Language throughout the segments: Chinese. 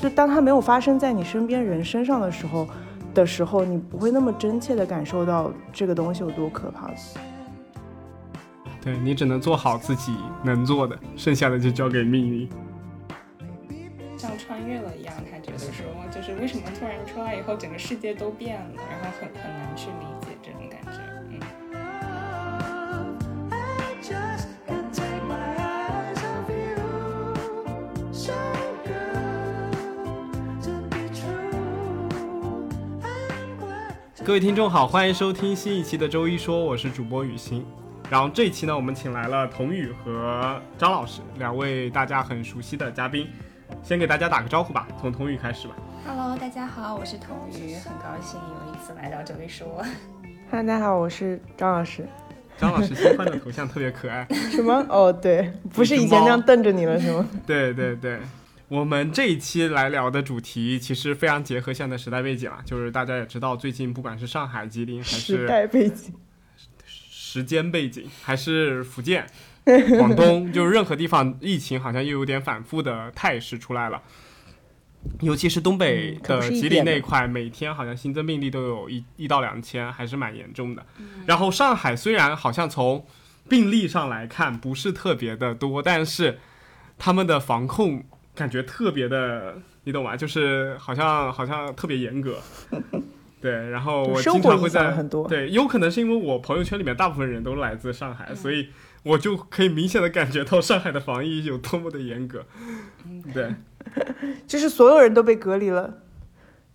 就当它没有发生在你身边人身上的时候的时候，你不会那么真切的感受到这个东西有多可怕。对你只能做好自己能做的，剩下的就交给命运。像穿越了一样，他觉得说，就是为什么突然出来以后，整个世界都变了，然后很很难去理解各位听众好，欢迎收听新一期的周一说，我是主播雨欣。然后这一期呢，我们请来了童宇和张老师两位大家很熟悉的嘉宾，先给大家打个招呼吧，从童宇开始吧。Hello，大家好，我是童宇，很高兴又一次来到这里说。嗨，大家好，我是张老师。张老师新换的头像特别可爱。什么？哦，对，不是以前那样瞪着你了，是吗？对 对对，我们这一期来聊的主题其实非常结合现在时代背景啊，就是大家也知道，最近不管是上海、吉林还是时是代背景。时间背景，还是福建、广东，就是任何地方疫情好像又有点反复的态势出来了。尤其是东北的吉林那一块，每天好像新增病例都有一一到两千，还是蛮严重的。然后上海虽然好像从病例上来看不是特别的多，但是他们的防控感觉特别的，你懂吗？就是好像好像特别严格。对，然后我生活影经常会在响很多。对，有可能是因为我朋友圈里面大部分人都来自上海，所以我就可以明显的感觉到上海的防疫有多么的严格。对，就是所有人都被隔离了，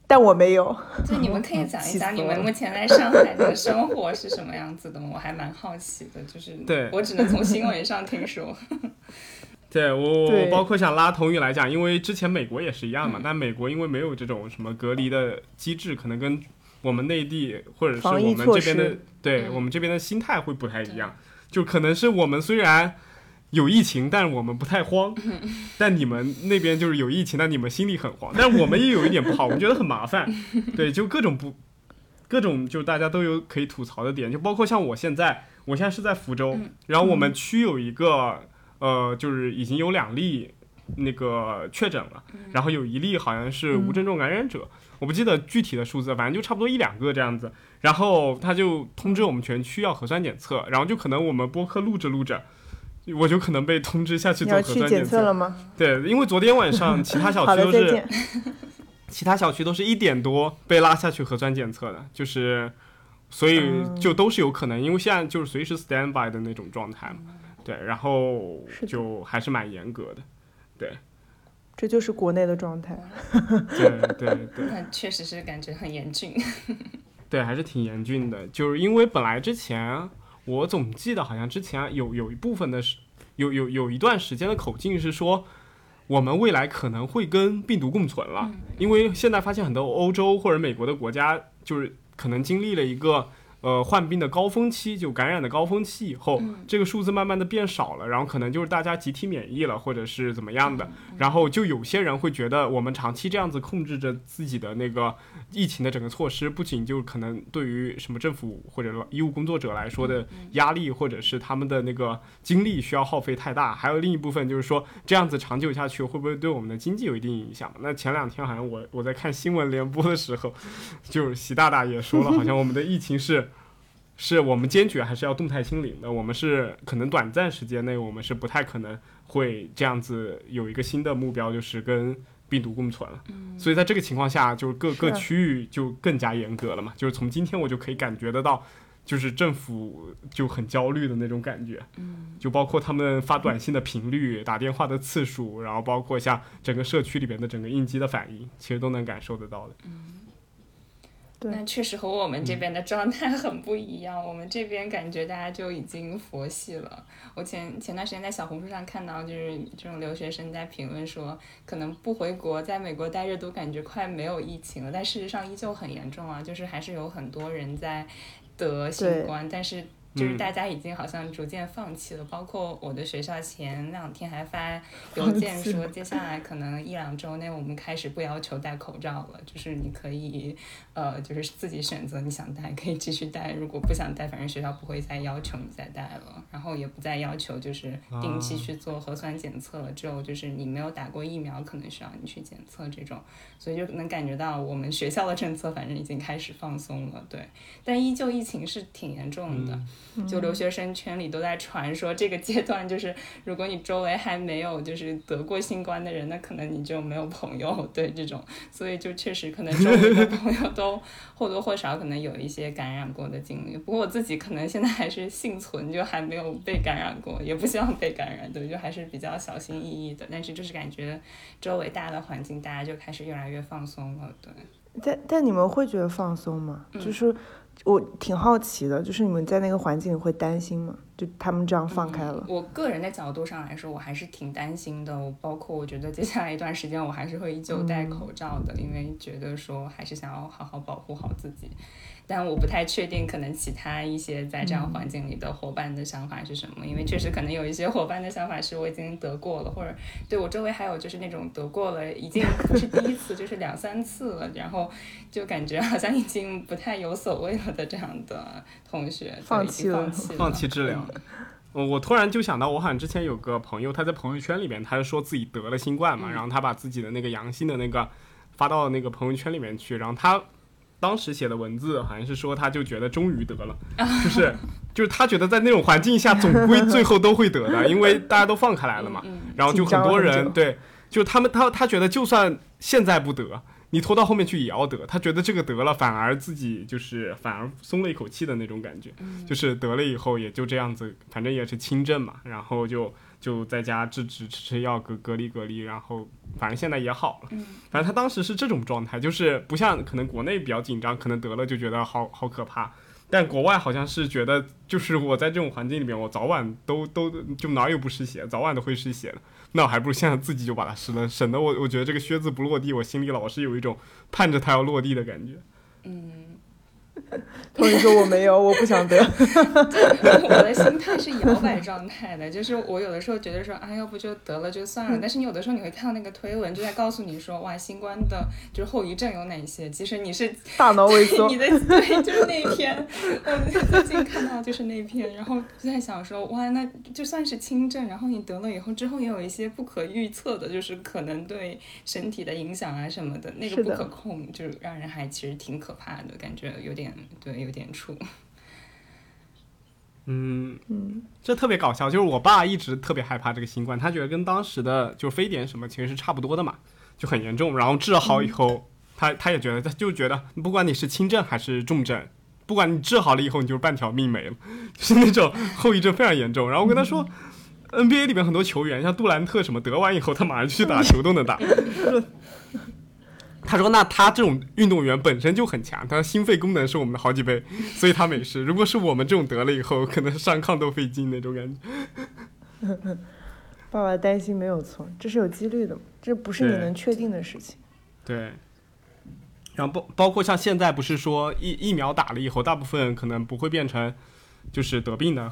但我没有。就你们可以讲一讲 你们目前在上海的生活是什么样子的吗？我还蛮好奇的，就是对我只能从新闻上听说。对我包括想拉同宇来讲，因为之前美国也是一样嘛，但美国因为没有这种什么隔离的机制，可能跟我们内地或者是我们这边的对、嗯我们这边的心态会不太一样，就可能是我们虽然。有疫情，但我们不太慌。但你们那边就是有疫情，但你们心里很慌。但我们也有一点不好，我们觉得很麻烦。对，就各种不，各种就是大家都有可以吐槽的点，就包括像我现在，我现在是在福州，嗯然后我们区有一个呃，就是已经有两例那个确诊了，然后有一例好像是无症状感染者，我不记得具体的数字，反正就差不多一两个这样子。然后他就通知我们全区要核酸检测，然后就可能我们播客录着录着。我就可能被通知下去做核酸检测了吗？对，因为昨天晚上其他小，区都是。其他小区都是一点多被拉下去核酸检测的，就是，所以嗯就都是有可能，因为现在就是随时 stand by 的那种状态嘛，对，然后就还是蛮严格的，对，这就是国内的状态。对对对那确实是感觉很严峻。对，还是挺严峻的，就是因为本来之前我总记得好像之前有有一部分的是有有有一段时间的口径是说。我们未来可能会跟病毒共存了，因为现在发现很多欧洲或者美国的国家，就是可能经历了一个呃患病的高峰期，就感染的高峰期以后，这个数字慢慢的变少了，然后可能就是大家集体免疫了，或者是怎么样的，然后就有些人会觉得我们长期这样子控制着自己的那个疫情的整个措施，不仅就可能对于什么政府或者医务工作者来说的压力，或者是他们的那个精力需要耗费太大，还有另一部分就是说这样子长久下去会不会对我们的经济有一定影响？那前两天好像我我在看新闻联播的时候，就是习大大也说了，好像我们的疫情是。是我们坚决还是要动态清零的？我们是可能短暂时间内，我们是不太可能会这样子有一个新的目标，就是跟病毒共存了。所以在这个情况下，就是各各区域就更加严格了嘛。就是从今天我就可以感觉得到，就是政府就很焦虑的那种感觉。就包括他们发短信的频率、打电话的次数，然后包括像整个社区里边的整个应激的反应，其实都能感受得到的。对那确实和我们这边的状态 很不一样。我们这边感觉大家就已经佛系了。我前前段时间在小红书上看到，就是这种留学生在评论说，可能不回国，在美国待着都感觉快没有疫情了，但事实上依旧很严重啊，就是还是有很多人在得新冠，但是嗯就是大家已经好像逐渐放弃了。包括我的学校前两天还发 邮件说，接下来可能一两周内我们开始不要求戴口罩了，就是你可以呃，就是自己选择你想戴可以继续戴，如果不想戴，反正学校不会再要求你再戴了，然后也不再要求就是定期啊去做核酸检测了，只有就是你没有打过疫苗，可能需要你去检测这种，所以就能感觉到我们学校的政策反正已经开始放松了，对，但依旧疫情是挺严重的，就留学生圈里都在传说这个阶段就是如果你周围还没有就是得过新冠的人，那可能你就没有朋友，对这种，所以就确实可能周围的朋友都或多或少可能有一些感染过的经历。不过我自己可能现在还是幸存，就还没有被感染过，也不希望被感染，对，就还是比较小心翼翼的。但是就是感觉周围大的环境，大家就开始越来越放松了，对。但但你们会觉得放松吗？嗯就是我挺好奇的，就是你们在那个环境里会担心吗？就他们这样放开了，我个人的角度上来说，我还是挺担心的。我包括我觉得接下来一段时间，我还是会依旧戴口罩的，因为觉得说还是想要好好保护好自己。但我不太确定，可能其他一些在这样环境里的伙伴的想法是什么，因为确实可能有一些伙伴的想法是我已经得过了，或者对我周围还有就是那种得过了，已经不是第一次，就是两三次了，然后就感觉好像已经不太有所谓了的这样的同学，放弃了放弃了，放弃治疗。嗯我我突然就想到，我好像之前有个朋友，他在朋友圈里面，他就说自己得了新冠嘛，嗯。然后他把自己的那个阳性的那个发到那个朋友圈里面去，然后他当时写的文字好像是说，他就觉得终于得了，就是就是他觉得在那种环境下，总归最后都会得的，因为大家都放开来了嘛，嗯然后就很多人对，就他们他他觉得就算现在不得，你拖到后面去也要得，他觉得这个得了反而自己就是反而松了一口气的那种感觉，就是得了以后也就这样子，反正也是轻症嘛，然后就就在家治治吃吃药隔隔离隔离，然后反正现在也好了，反正他当时是这种状态，就是不像可能国内比较紧张，可能得了就觉得好好可怕。但国外好像是觉得，就是我在这种环境里面，我早晚都都就哪有不湿鞋，早晚都会湿鞋的。那我还不如现在自己就把它湿了，省得我我觉得这个靴子不落地，我心里老是有一种盼着它要落地的感觉。同学说我没有，我不想得。我的心态是摇摆 状态的，就是我有的时候觉得说，啊，要不就得了就算了。但是你有的时候你会看到那个推文，就在告诉你说，哇，新冠的就是后遗症有哪些？其实你是大脑萎缩你，的对，就是那一篇，我最近看到就是那一篇，然后就在想说，哇，那就算是轻症，然后你得了以后，之后也有一些不可预测的，就是可能对身体的影响啊什么的，那个不可控，就是让人还其实挺可怕的，感觉有点对，有点怵。嗯，嗯，这特别搞笑，就是我爸一直特别害怕这个新冠，他觉得跟当时的就非典什么其实是差不多的嘛，就很严重。然后治好以后，他他也觉得，他就觉得不管你是轻症还是重症，不管你治好了以后，你就是半条命没了，就是那种后遗症非常严重。然后我跟他说。NBA 里面很多球员，像杜兰特什么，得完以后他马上就去打 球都能打。他说：“那他这种运动员本身就很强，他的心肺功能是我们的好几倍，所以他没事。如果是我们这种得了以后，可能上炕都费劲那种感觉。爸爸担心没有错，这是有几率的，这不是你能确定的事情。对，然后包包括像现在不是说疫疫苗打了以后，大部分可能不会变成就是得病的，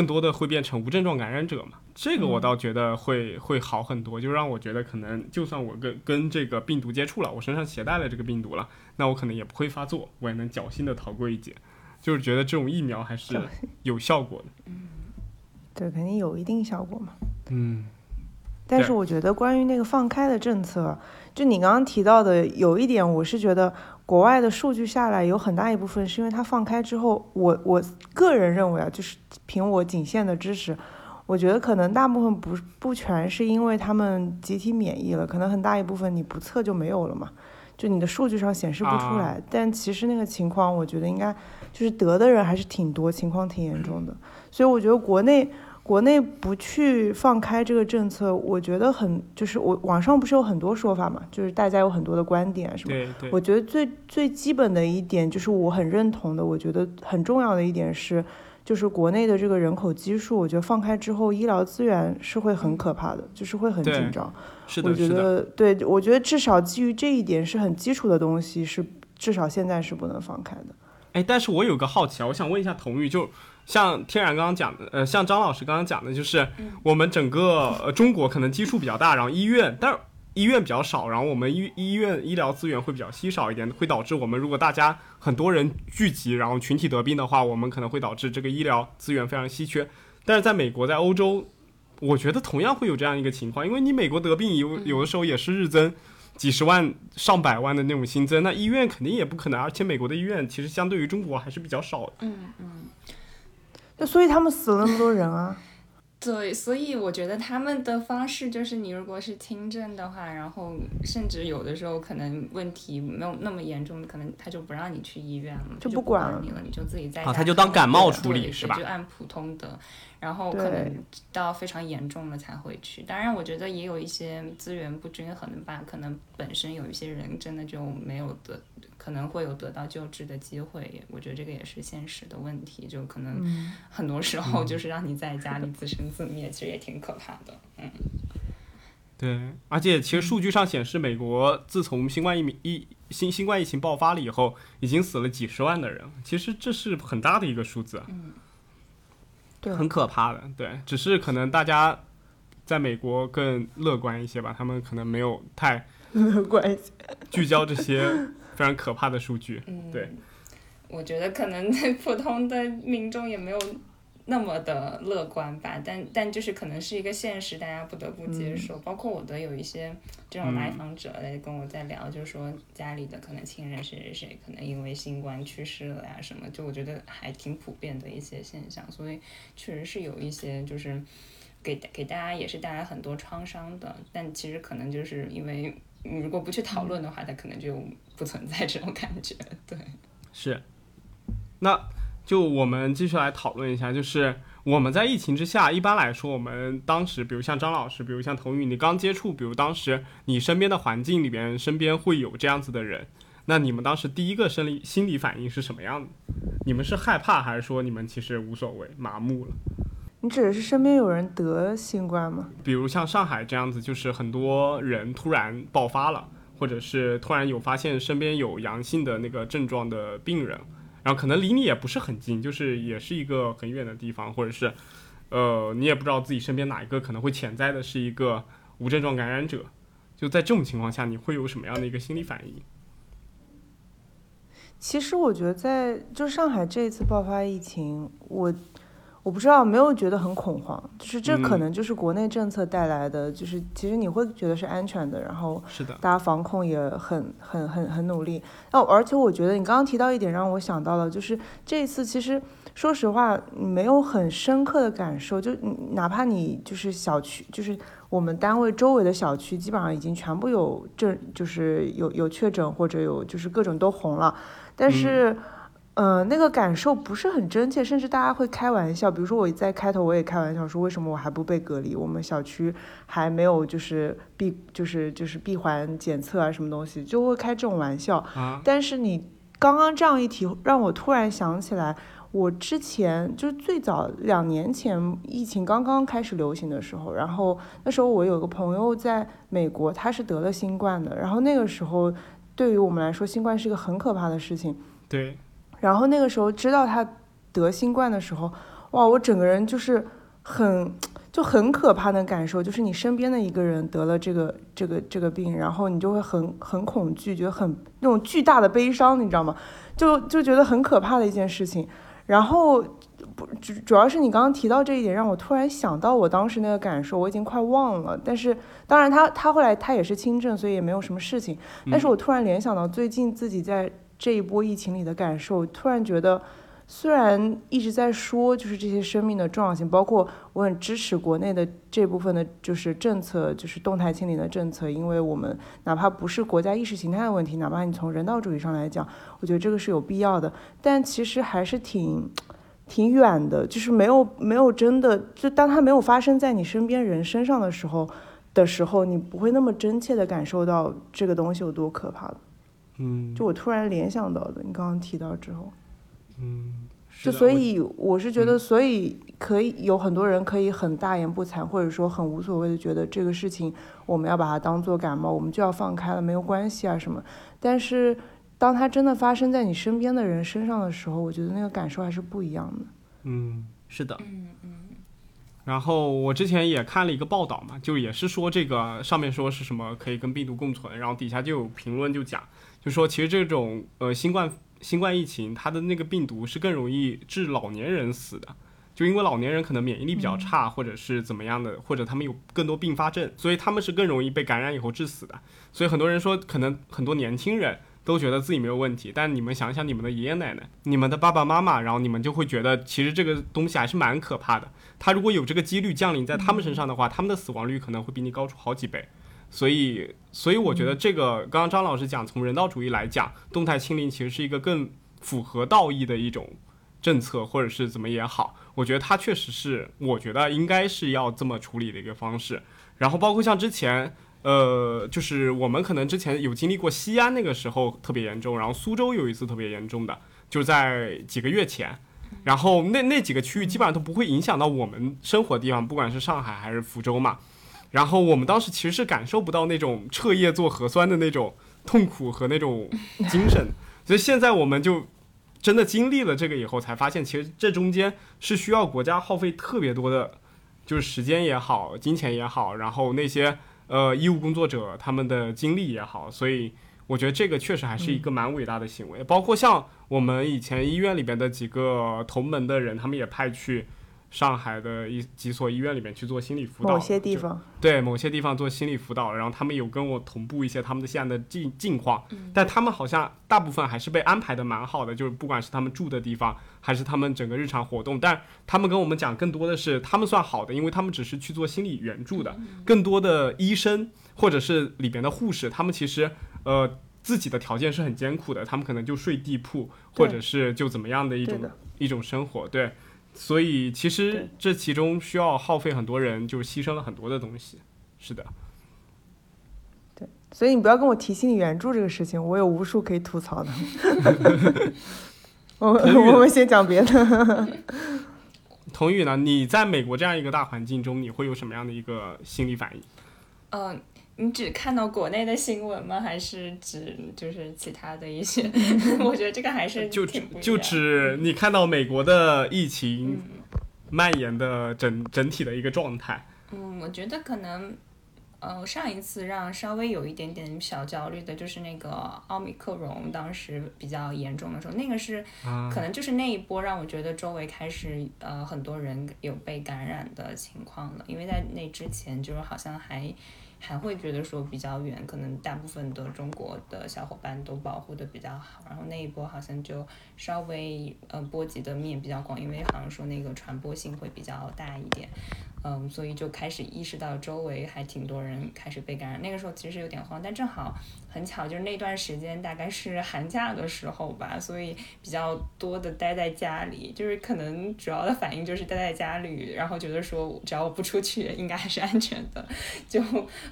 更多的会变成无症状感染者嘛。这个我倒觉得会会好很多，就让我觉得可能就算我跟跟这个病毒接触了，我身上携带了这个病毒了，那我可能也不会发作，我也能侥幸的逃过一劫。就是觉得这种疫苗还是有效果的。嗯对，肯定有一定效果嘛。嗯，但是我觉得关于那个放开的政策，就你刚刚提到的，有一点我是觉得国外的数据下来有很大一部分是因为它放开之后，我我个人认为啊，就是凭我仅限的知识，我觉得可能大部分不不全是因为他们集体免疫了，可能很大一部分你不测就没有了嘛，就你的数据上显示不出来。但其实那个情况，我觉得应该就是得的人还是挺多，情况挺严重的。所以我觉得国内国内不去放开这个政策，我觉得很就是我网上不是有很多说法嘛，就是大家有很多的观点啊什么。对对，我觉得最最基本的一点就是我很认同的，我觉得很重要的一点是，就是国内的这个人口基数，我觉得放开之后，医疗资源是会很可怕的，就是会很紧张。是的，我觉，得对，我觉得至少基于这一点是很基础的东西，是至少现在是不能放开的。哎，但是我有个好奇啊，我想问一下童玉，就像天然刚刚讲的，呃，像张老师刚刚讲的，就是我们整个呃中国可能基数比较大，然后医院，但是医院比较少，然后我们医医院医疗资源会比较稀少一点，会导致我们如果大家很多人聚集，然后群体得病的话，我们可能会导致这个医疗资源非常稀缺。但是在美国，在欧洲，我觉得同样会有这样一个情况，因为你美国得病有有的时候也是日增。几十万、上百万的那种新增，那医院肯定也不可能，而且美国的医院其实相对于中国还是比较少的。嗯嗯，就所以他们死了那么多人啊。对，所以我觉得他们的方式就是，你如果是轻症的话，然后甚至有的时候可能问题没有那么严重，可能他就不让你去医院了，就就不管你了，你就自己在啊家他就当感冒处理是吧就按普通的，然后可能到非常严重了才会去。当然，我觉得也有一些资源不均衡吧，可能本身有一些人真的就没有得，可能会有得到救治的机会。我觉得这个也是现实的问题，就可能嗯，很多时候就是让你在家里自生自灭，其实也挺可怕的。嗯。对，而且其实数据上显示，美国自从新冠疫疫新新冠疫情爆发了以后，已经死了几十万的人，其实这是很大的一个数字，对，很可怕的。对，只是可能大家在美国更乐观一些吧，他们可能没有太乐观。聚焦这些非常可怕的数据。嗯，对，我觉得可能普通的民众也没有那么的乐观吧，但但就是可能是一个现实，大家不得不接受。包括我的有一些这种来访者来跟我在聊，就是说家里的可能亲人谁谁谁可能因为新冠去世了呀什么，就我觉得还挺普遍的一些现象，所以确实是有一些就是。给给大家也是带来很多创伤的，但其实可能就是因为你如果不去讨论的话，它可能就不存在这种感觉。对，是，那就我们继续来讨论一下，就是我们在疫情之下，一般来说，我们当时，比如像张老师，比如像童宇，你刚接触，比如当时你身边的环境里边，身边会有这样子的人，那你们当时第一个生理心理反应是什么样的？你们是害怕，还是说你们其实无所谓，麻木了？你指的是身边有人得新冠吗？比如像上海这样子，就是很多人突然爆发了，或者是突然有发现身边有阳性的那个症状的病人，然后可能离你也不是很近，就是也是一个很远的地方，或者是，呃，你也不知道自己身边哪一个可能会潜在的是一个无症状感染者，就在这种情况下，你会有什么样的一个心理反应？其实我觉得在就上海这一次爆发疫情，我我不知道没有觉得很恐慌，就是这可嗯。能就是国内政策带来的，就是其实你会觉得是安全的，然后是的，大家防控也很很很很努力。哦，而且我觉得你刚刚提到一点，让我想到了，就是这一次其实说实话没有很深刻的感受，就哪怕你就是小区，就是我们单位周围的小区，基本上已经全部有症，就是有有确诊或者有就是各种都红了，但是。呃，那个感受不是很真切，甚至大家会开玩笑，比如说我在开头我也开玩笑说，为什么我还不被隔离？我们小区还没有就是闭就是就是闭环检测啊，什么东西，就会开这种玩笑。啊，但是你刚刚这样一提，让我突然想起来，我之前就是最早两年前疫情刚刚开始流行的时候，然后那时候我有个朋友在美国，他是得了新冠的，然后那个时候对于我们来说，新冠是一个很可怕的事情。对，然后那个时候知道他得新冠的时候，哇，我整个人就是很就很可怕的感受，就是你身边的一个人得了这个这个这个病，然后你就会很很恐惧，觉得很那种巨大的悲伤，你知道吗？就就觉得很可怕的一件事情。然后不主主要是你刚刚提到这一点，让我突然想到我当时那个感受，我已经快忘了。但是当然他他后来他也是轻症，所以也没有什么事情。但是我突然联想到最近自己在这一波疫情里的感受，突然觉得，虽然一直在说就是这些生命的重要性，包括我很支持国内的这部分的就是政策，就是动态清零的政策，因为我们哪怕不是国家意识形态的问题，哪怕你从人道主义上来讲，我觉得这个是有必要的，但其实还是挺。挺远的，就是没有没有真的，就当它没有发生在你身边人身上的时候的时候，你不会那么真切的感受到这个东西有多可怕。嗯，就我突然联想到的，你刚刚提到之后，嗯，是就所以我是觉得，嗯所以可以有很多人可以很大言不惭，或者说很无所谓的觉得这个事情我们要把它当做感冒，我们就要放开了，没有关系啊什么。但是当它真的发生在你身边的人身上的时候，我觉得那个感受还是不一样的。嗯，是的。嗯嗯然后我之前也看了一个报道嘛，就也是说这个上面说是什么可以跟病毒共存，然后底下就有评论就讲，就说其实这种呃新冠新冠疫情它的那个病毒是更容易致老年人死的，就因为老年人可能免疫力比较差，或者是怎么样的，或者他们有更多并发症，所以他们是更容易被感染以后致死的。所以很多人说，可能很多年轻人都觉得自己没有问题，但你们想想你们的爷爷奶奶、你们的爸爸妈妈，然后你们就会觉得其实这个东西还是蛮可怕的。他如果有这个几率降临在他们身上的话，他们的死亡率可能会比你高出好几倍。所以，所以我觉得这个刚刚张老师讲，从人道主义来讲，动态清零其实是一个更符合道义的一种政策，或者是怎么也好，我觉得它确实是，我觉得应该是要这么处理的一个方式。然后包括像之前，呃，就是我们可能之前有经历过西安那个时候特别严重，然后苏州有一次特别严重的，就在几个月前。然后那那几个区域基本上都不会影响到我们生活的地方，不管是上海还是福州嘛。然后我们当时其实是感受不到那种彻夜做核酸的那种痛苦和那种精神，所以现在我们就真的经历了这个以后，才发现其实这中间是需要国家耗费特别多的，就是时间也好，金钱也好，然后那些呃医务工作者他们的精力也好，所以我觉得这个确实还是一个蛮伟大的行为。包括像我们以前医院里边的几个同门的人，他们也派去上海的一几所医院里面去做心理辅导，某些地方，对某些地方做心理辅导，然后他们有跟我同步一些他们的现在的近近况，但他们好像大部分还是被安排的蛮好的，就是不管是他们住的地方，还是他们整个日常活动，但他们跟我们讲更多的是他们算好的，因为他们只是去做心理援助的，更多的医生或者是里边的护士，他们其实呃自己的条件是很艰苦的，他们可能就睡地铺，或者是就怎么样的一种的，一种生活，对。所以其实这其中需要耗费很多人，就是牺牲了很多的东西。是的，所以你不要跟我提心理援助这个事情，我有无数可以吐槽的。我 我们先讲别的。童宇呢？你在美国这样一个大环境中，你会有什么样的一个心理反应？嗯、你只看到国内的新闻吗？还是指就是其他的一些？我觉得这个还是就就样指你看到美国的疫情蔓延的整整体的一个状态。嗯，我觉得可能，呃，上一次让稍微有一点点小焦虑的就是那个奥密克戎，当时比较严重的时候，那个是啊可能就是那一波让我觉得周围开始呃很多人有被感染的情况了，因为在那之前就是好像还。还会觉得说比较远，可能大部分的中国的小伙伴都保护的比较好，然后那一波好像就稍微呃波及的面比较广，因为好像说那个传播性会比较大一点，嗯，所以就开始意识到周围还挺多人开始被感染。那个时候其实有点慌，但正好很巧，就是那段时间大概是寒假的时候吧，所以比较多的待在家里，就是可能主要的反应就是待在家里，然后觉得说只要我不出去，应该还是安全的，就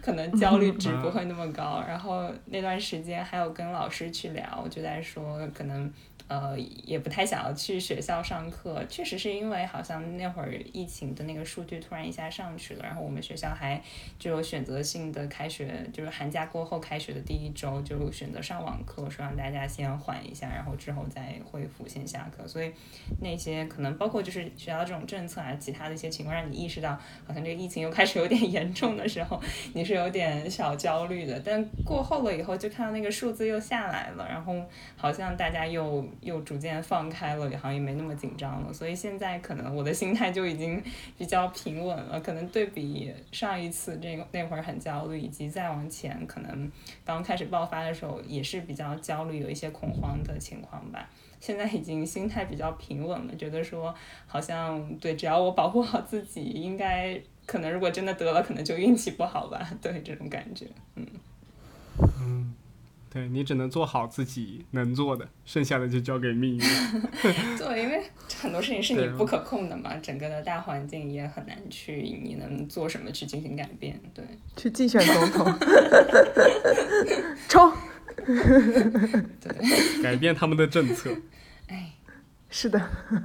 可能焦虑值不会那么高。然后那段时间还有跟老师去聊，就在说可能。呃，也不太想要去学校上课，确实是因为好像那会儿疫情的那个数据突然一下上去了，然后我们学校还就有选择性的开学，就是寒假过后开学的第一周就选择上网课，说让大家先缓一下，然后之后再恢复线下课。所以那些可能包括就是学校这种政策啊，其他的一些情况，让你意识到好像这个疫情又开始有点 严重的时候，你是有点小焦虑的。但过后了以后，就看到那个数字又下来了，然后好像大家又又逐渐放开了，好像也没那么紧张了。所以现在可能我的心态就已经比较平稳了。可能对比上一次这个那会儿很焦虑，以及再往前可能刚开始爆发的时候也是比较焦虑，有一些恐慌的情况吧。现在已经心态比较平稳了，觉得说好像对，只要我保护好自己，应该可能如果真的得了，可能就运气不好吧。对这种感觉，嗯对你只能做好自己能做的，剩下的就交给命运。对，因为很多事情是你不可控的嘛，整个的大环境也很难去你能做什么去进行改变。对，去竞选总统，冲！改变他们的政策。哎，是的，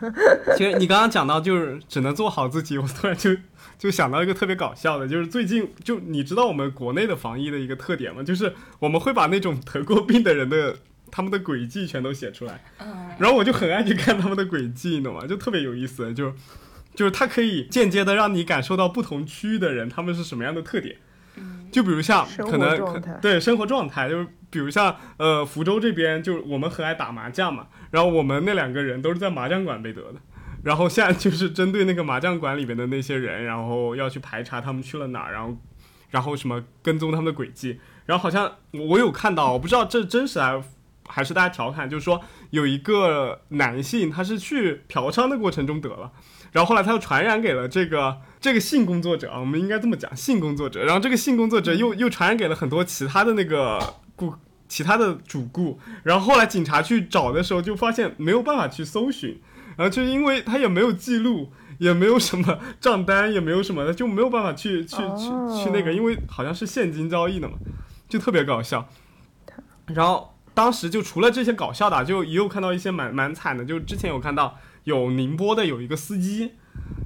其实你刚刚讲到就是只能做好自己，我突然就 就想到一个特别搞笑的，就是最近就你知道我们国内的防疫的一个特点吗？就是我们会把那种得过病的人的他们的轨迹全都写出来。嗯，然后我就很爱去看他们的轨迹，你懂吗？就特别有意思，就就是它可以间接的让你感受到不同区域的人他们是什么样的特点。就比如像可能对生活状态，就是比如像呃福州这边，就是我们很爱打麻将嘛，然后我们那两个人都是在麻将馆被得的，然后现在就是针对那个麻将馆里面的那些人，然后要去排查他们去了哪儿，然后然后什么跟踪他们的轨迹，然后好像我有看到，我不知道这真实还还是大家调侃，就是说有一个男性他是去嫖娼的过程中得了。然后后来他又传染给了这个这个性工作者啊，我们应该这么讲，性工作者。然后这个性工作者又又传染给了很多其他的那个顾其他的主顾。然后后来警察去找的时候，就发现没有办法去搜寻，然后就因为他也没有记录，也没有什么账单，也没有什么的，就没有办法去 去去去那个，因为好像是现金交易的嘛，就特别搞笑。然后当时就除了这些搞笑的啊，就也有看到一些蛮蛮惨的，就之前有看到。有宁波的有一个司机，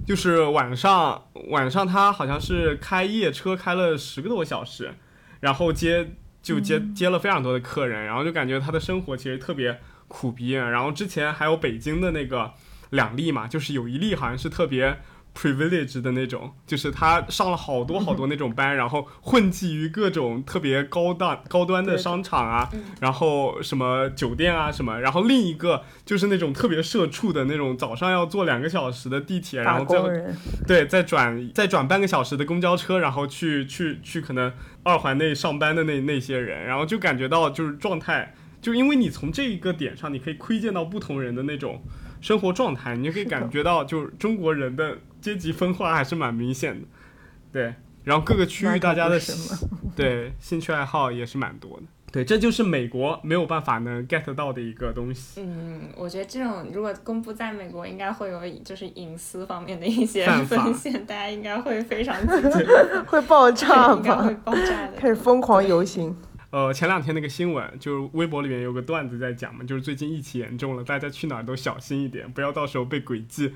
就是晚上晚上他好像是开夜车开了十个多小时，然后接就接接了非常多的客人，然后就感觉他的生活其实特别苦逼。然后之前还有北京的那个两例嘛，就是有一例好像是特别。Privilege 的那种，就是他上了好多好多那种班，然后混迹于各种特别高档高端的商场啊，然后什么酒店啊什么，然后另一个就是那种特别社畜的那种，早上要坐两个小时的地铁，然后再对再转再转半个小时的公交车，然后去去去可能二环内上班的那那些人，然后就感觉到就是状态，就因为你从这一个点上，你可以窥见到不同人的那种生活状态，你就可以感觉到就是中国人的。阶级分化还是蛮明显的，对，然后各个区域大家的对兴趣爱好也是蛮多的，对，这就是美国没有办法能 get 到的一个东西。嗯，我觉得这种如果公布在美国，应该会有就是隐私方面的一些风险，大家应该会非常 会爆炸吧？会爆炸的，开始疯狂游行。呃，前两天那个新闻，就是微博里面有个段子在讲嘛，就是最近疫情严重了，大家去哪儿都小心一点，不要到时候被诡计。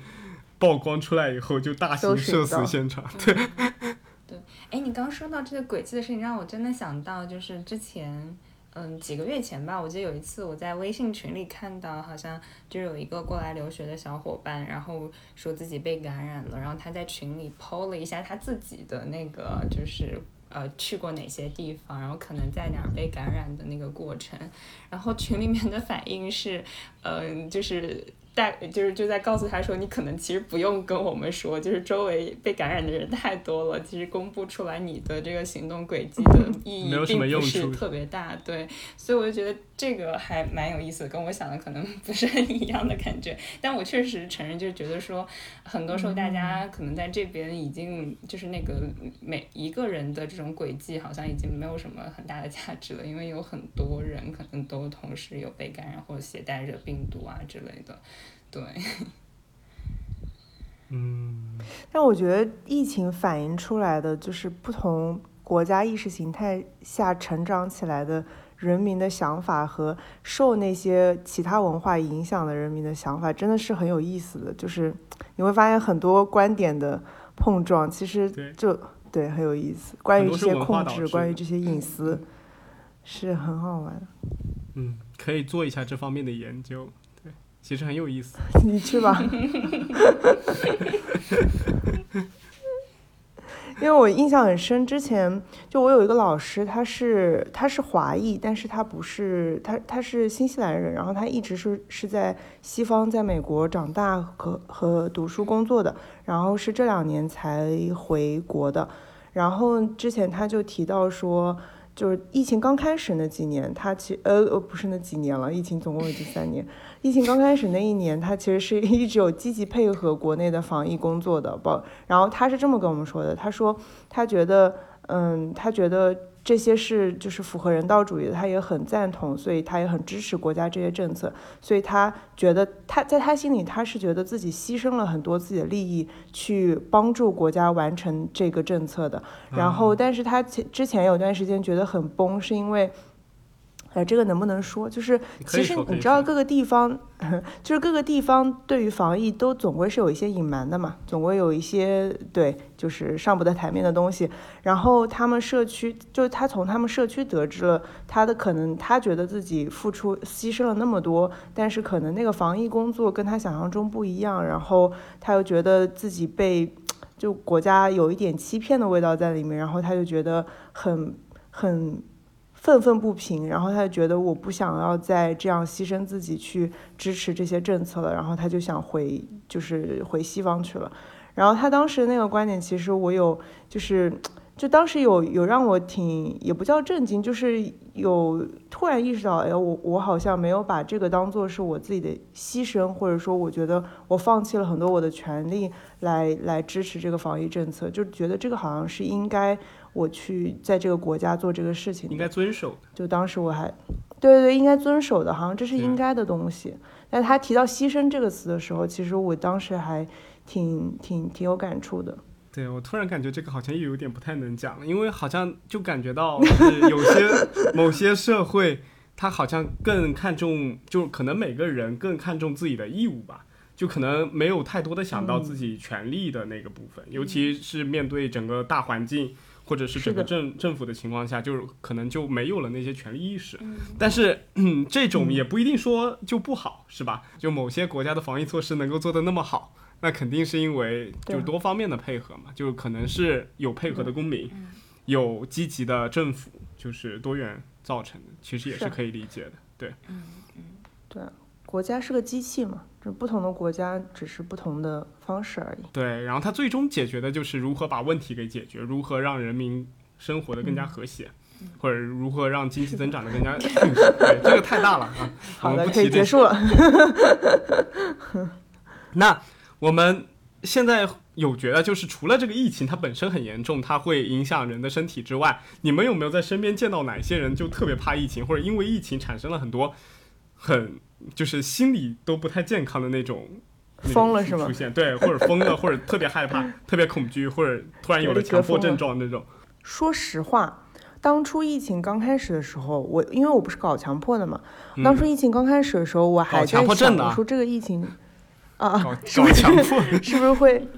曝光出来以后就大型社死现场，对。对，哎，你刚说到这个轨迹的事情，让我真的想到，就是之前，嗯，几个月前吧，我记得有一次我在微信群里看到，好像就有一个过来留学的小伙伴，然后说自己被感染了，然后他在群里 PO 了一下他自己的那个，就是呃去过哪些地方，然后可能在哪儿被感染的那个过程，然后群里面的反应是，嗯，就是。大就是就在告诉他说，你可能其实不用跟我们说，就是周围被感染的人太多了，其实公布出来你的这个行动轨迹的 意义并不是特别大，对，所以我就觉得这个还蛮有意思的，跟我想的可能 不是很一样的感觉，但我确实承认，就觉得说，很多时候大家可能在这边已经就是那个每一个人的这种轨迹好像已经没有什么很大的价值了，因为有很多人可能都同时有被感染或者携带着病毒啊之类的。对，嗯，但我觉得疫情反映出来的就是不同国家意识形态下成长起来的人民的想法和受那些其他文化影响的人民的想法，真的是很有意思的。就是你会发现很多观点的碰撞，其实就对很有意思。关于这些控制，关于这些隐私，是很好玩。嗯，可以做一下这方面的研究。其实很有意思，你去吧。因为我印象很深，之前就我有一个老师，他是他是华裔，但是他不是他他是新西兰人，然后他一直是是在西方，在美国长大和和读书工作的，然后是这两年才回国的，然后之前他就提到说。就是疫情刚开始那几年，他其呃呃不是那几年了，疫情总共已经三年。疫情刚开始那一年，他其实是一直有积极配合国内的防疫工作的，包然后他是这么跟我们说的，他说他觉得，嗯，他觉得。这些是就是符合人道主义的，他也很赞同，所以他也很支持国家这些政策，所以他觉得他在他心里他是觉得自己牺牲了很多自己的利益去帮助国家完成这个政策的。然后，但是他前之前有段时间觉得很崩，是因为呃，这个能不能说？就是其实你知道各个地方，就是各个地方对于防疫都总归是有一些隐瞒的嘛，总归有一些对，就是上不得台面的东西。然后他们社区，就是他从他们社区得知了他的可能，他觉得自己付出牺牲了那么多，但是可能那个防疫工作跟他想象中不一样，然后他又觉得自己被就国家有一点欺骗的味道在里面，然后他就觉得很很愤愤不平，然后他就觉得我不想要再这样牺牲自己去支持这些政策了，然后他就想回就是回西方去了。然后他当时那个观点，其实我有就是就当时有有让我挺也不叫震惊，就是有突然意识到，哎，我我好像没有把这个当做是我自己的牺牲，或者说我觉得我放弃了很多我的权利来来支持这个防疫政策，就觉得这个好像是应该我去在这个国家做这个事情应该遵守的。就当时我还，对对对，应该遵守的，好像这是应该的东西。但他提到牺牲这个词的时候，其实我当时还挺挺挺有感触的。对我突然感觉这个好像又有点不太能讲了，因为好像就感觉到是有些某些社会，他好像更看重，就可能每个人更看重自己的义务吧，就可能没有太多的想到自己权利的那个部分，尤其是面对整个大环境或者是整个政政府的情况下，就是可能就没有了那些权利意识。嗯但是，嗯，这种也不一定说就不好，是吧？就某些国家的防疫措施能够做得那么好，那肯定是因为就是多方面的配合嘛，就可能是有配合的公民，嗯有积极的政府，就是多元造成的，其实也是是可以理解的。对，嗯对，国家是个机器嘛，这不同的国家只是不同的方式而已。对，然后它最终解决的就是如何把问题给解决，如何让人民生活的更嗯加和谐。或者如何让经济增长的更加 迅速？对，这个太大了啊！好的，可以结束了。那我们现在有觉得，就是除了这个疫情它本身很严重，它会影响人的身体之外，你们有没有在身边见到哪些人就特别怕疫情，或者因为疫情产生了很多很就是心理都不太健康的那种？疯了是吗出现对，或者疯了，或者特别害怕、特别恐惧，或者突然有了强迫症状那种。说实话，当初疫情刚开始的时候，我因为我不是搞强迫的嘛，嗯当初疫情刚开始的时候，我还在想，说这个疫情 啊，搞搞强迫，是不是会，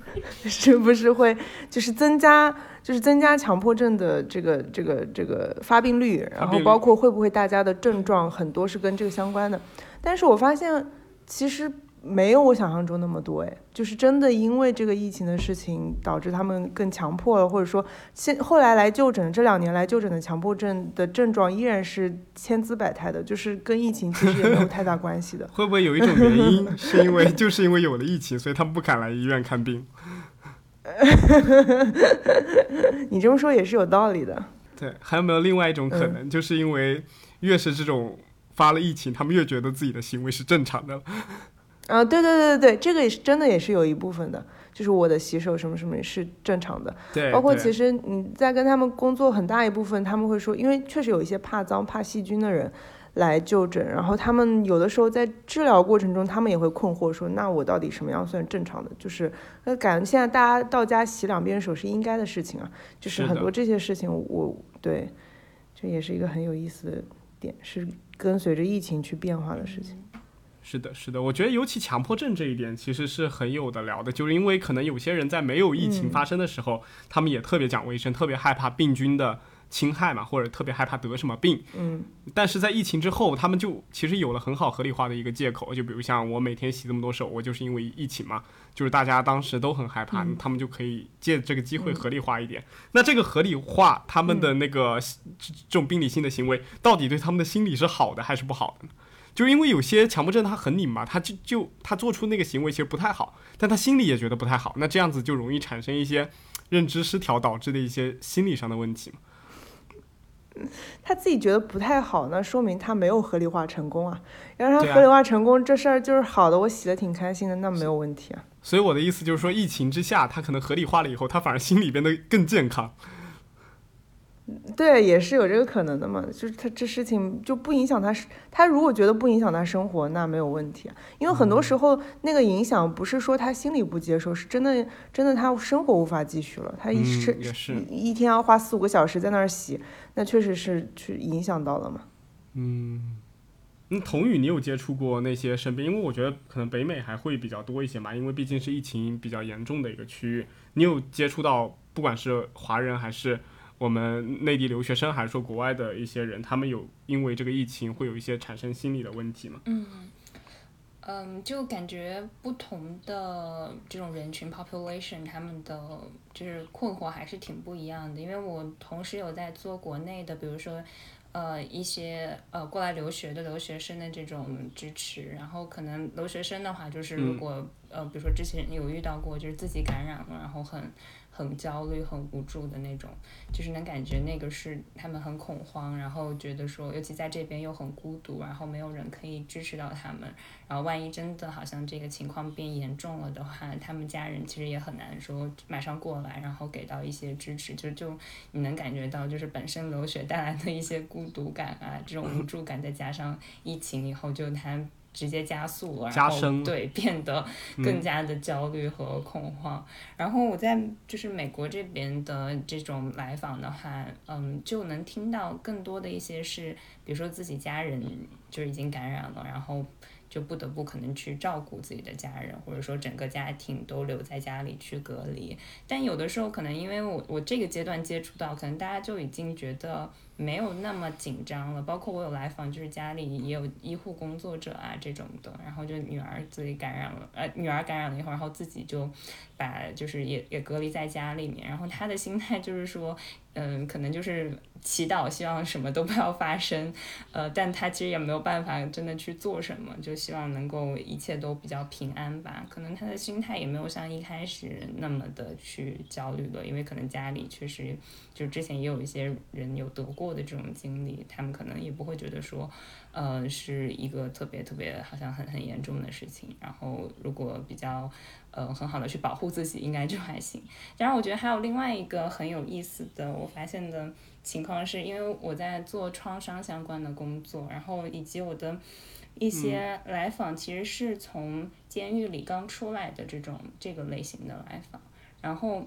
是不是会，就是增加，就是增加强迫症的这个这个这个发病率，然后包括会不会大家的症状很多是跟这个相关的，但是我发现其实没有我想象中那么多，哎，就是真的因为这个疫情的事情导致他们更强迫了，或者说现后来来就诊，这两年来就诊的强迫症的症状依然是千姿百态的，就是跟疫情其实也没有太大关系的。会不会有一种原因是因为就是因为有了疫情，所以他们不敢来医院看病？你这么说也是有道理的。对，还有没有另外一种嗯可能，就是因为越是这种发了疫情，他们越觉得自己的行为是正常的了。啊，对对对对对，这个也是真的，也是有一部分的，就是我的洗手什么什么是正常的。对，包括其实你在跟他们工作很大一部分，他们会说，因为确实有一些怕脏、怕细菌的人来就诊，然后他们有的时候在治疗过程中，他们也会困惑说，那我到底什么样算正常的？就是那感觉现在大家到家洗两遍手是应该的事情啊，就是很多这些事情我，对，这也是一个很有意思的点，是跟随着疫情去变化的事情。是的，是的，我觉得尤其强迫症这一点其实是很有的聊的，就是因为可能有些人在没有疫情嗯发生的时候，他们也特别讲卫生，特别害怕病菌的侵害嘛，或者特别害怕得什么病。嗯，但是在疫情之后，他们就其实有了很好合理化的一个借口，就比如像我每天洗这么多手，我就是因为疫情嘛，就是大家当时都很害怕，嗯他们就可以借这个机会合理化一点。那这个合理化他们的那个、这这种病理性的行为，到底对他们的心理是好的还是不好的呢？就是因为有些强迫症他很拧嘛，他就就他做出那个行为其实不太好，但他心里也觉得不太好，那这样子就容易产生一些认知失调导致的一些心理上的问题嘛。他自己觉得不太好，那说明他没有合理化成功啊。要让对啊他合理化成功，这事儿就是好的，我洗的挺开心的，那没有问题啊。所以我的意思就是说，疫情之下，他可能合理化了以后，他反而心里变得更健康。对，也是有这个可能的嘛。就是他这事情就不影响他，他如果觉得不影响他生活，那没有问题啊。因为很多时候那个影响不是说他心里不接受，是真的真的他生活无法继续了。他一嗯是、也是一一天要花四五个小时在那儿洗，那确实是去影响到了嘛。嗯，嗯，童宇，你有接触过那些生病？因为我觉得可能北美还会比较多一些嘛，因为毕竟是疫情比较严重的一个区域。你有接触到，不管是华人还是我们内地留学生，还是说国外的一些人，他们有因为这个疫情会有一些产生心理的问题吗？嗯，嗯，就感觉不同的这种人群 population，他们的就是困惑还是挺不一样的。因为我同时有在做国内的，比如说。呃，一些呃过来留学的留学生的这种支持，然后可能留学生的话，就是如果、呃，比如说之前有遇到过，就是自己感染了，然后很很焦虑、很无助的那种，就是能感觉那个是他们很恐慌，然后觉得说，尤其在这边又很孤独，然后没有人可以支持到他们，然后万一真的好像这个情况变严重了的话，他们家人其实也很难说马上过来，然后给到一些支持，就就你能感觉到，就是本身留学带来的一些孤独感啊，这种无助感，再加上疫情以后，就他直接加速了，然后加深对变得更加的焦虑和恐慌。然后我在就是美国这边的这种来访的话，嗯，就能听到更多的一些是，比如说自己家人就已经感染了，然后就不得不可能去照顾自己的家人，或者说整个家庭都留在家里去隔离。但有的时候可能因为我我这个阶段接触到，可能大家就已经觉得没有那么紧张了。包括我有来访，就是家里也有医护工作者啊这种的，然后就女儿自己感染了，呃，女儿感染了以后，然后自己就把就是也也隔离在家里面，然后她的心态就是说，嗯，可能就是祈祷，希望什么都不要发生，呃，但她其实也没有办法真的去做什么，就希望能够一切都比较平安吧。可能她的心态也没有像一开始那么的去焦虑了，因为可能家里确实就之前也有一些人有得过的这种经历，他们可能也不会觉得说，呃，是一个特别特别好像很很严重的事情。然后如果比较呃很好的去保护自己，应该就还行。然后我觉得还有另外一个很有意思的，我发现的情况是，因为我在做创伤相关的工作，然后以及我的一些来访其实是从监狱里刚出来的这种这个类型的来访，然后。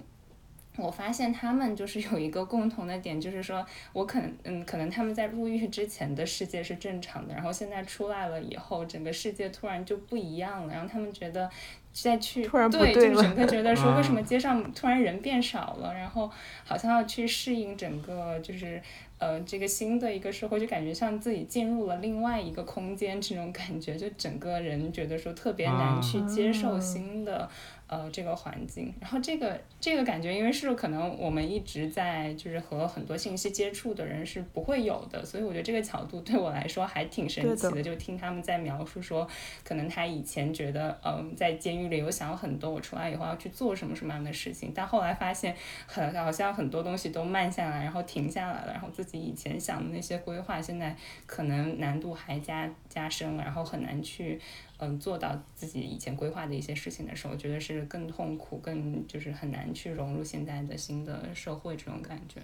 我发现他们就是有一个共同的点，就是说我可能，嗯，可能他们在入狱之前的世界是正常的，然后现在出来了以后，整个世界突然就不一样了，然后他们觉得再去突然不对，对就是整个觉得说啊为什么街上突然人变少了，然后好像要去适应整个就是呃这个新的一个社会，就感觉像自己进入了另外一个空间，这种感觉，就整个人觉得说特别难啊去接受新的。呃，这个环境，然后这个这个感觉，因为是可能我们一直在就是和很多信息接触的人是不会有的，所以我觉得这个角度对我来说还挺神奇对的就听他们在描述说，可能他以前觉得，嗯，在监狱里有想很多，我出来以后要去做什么什么样的事情，但后来发现很好像很多东西都慢下来，然后停下来了，然后自己以前想的那些规划，现在可能难度还加加深了，然后很难去。嗯，做到自己以前规划的一些事情的时候，我觉得是更痛苦，更就是很难去融入现在的新的社会这种感觉。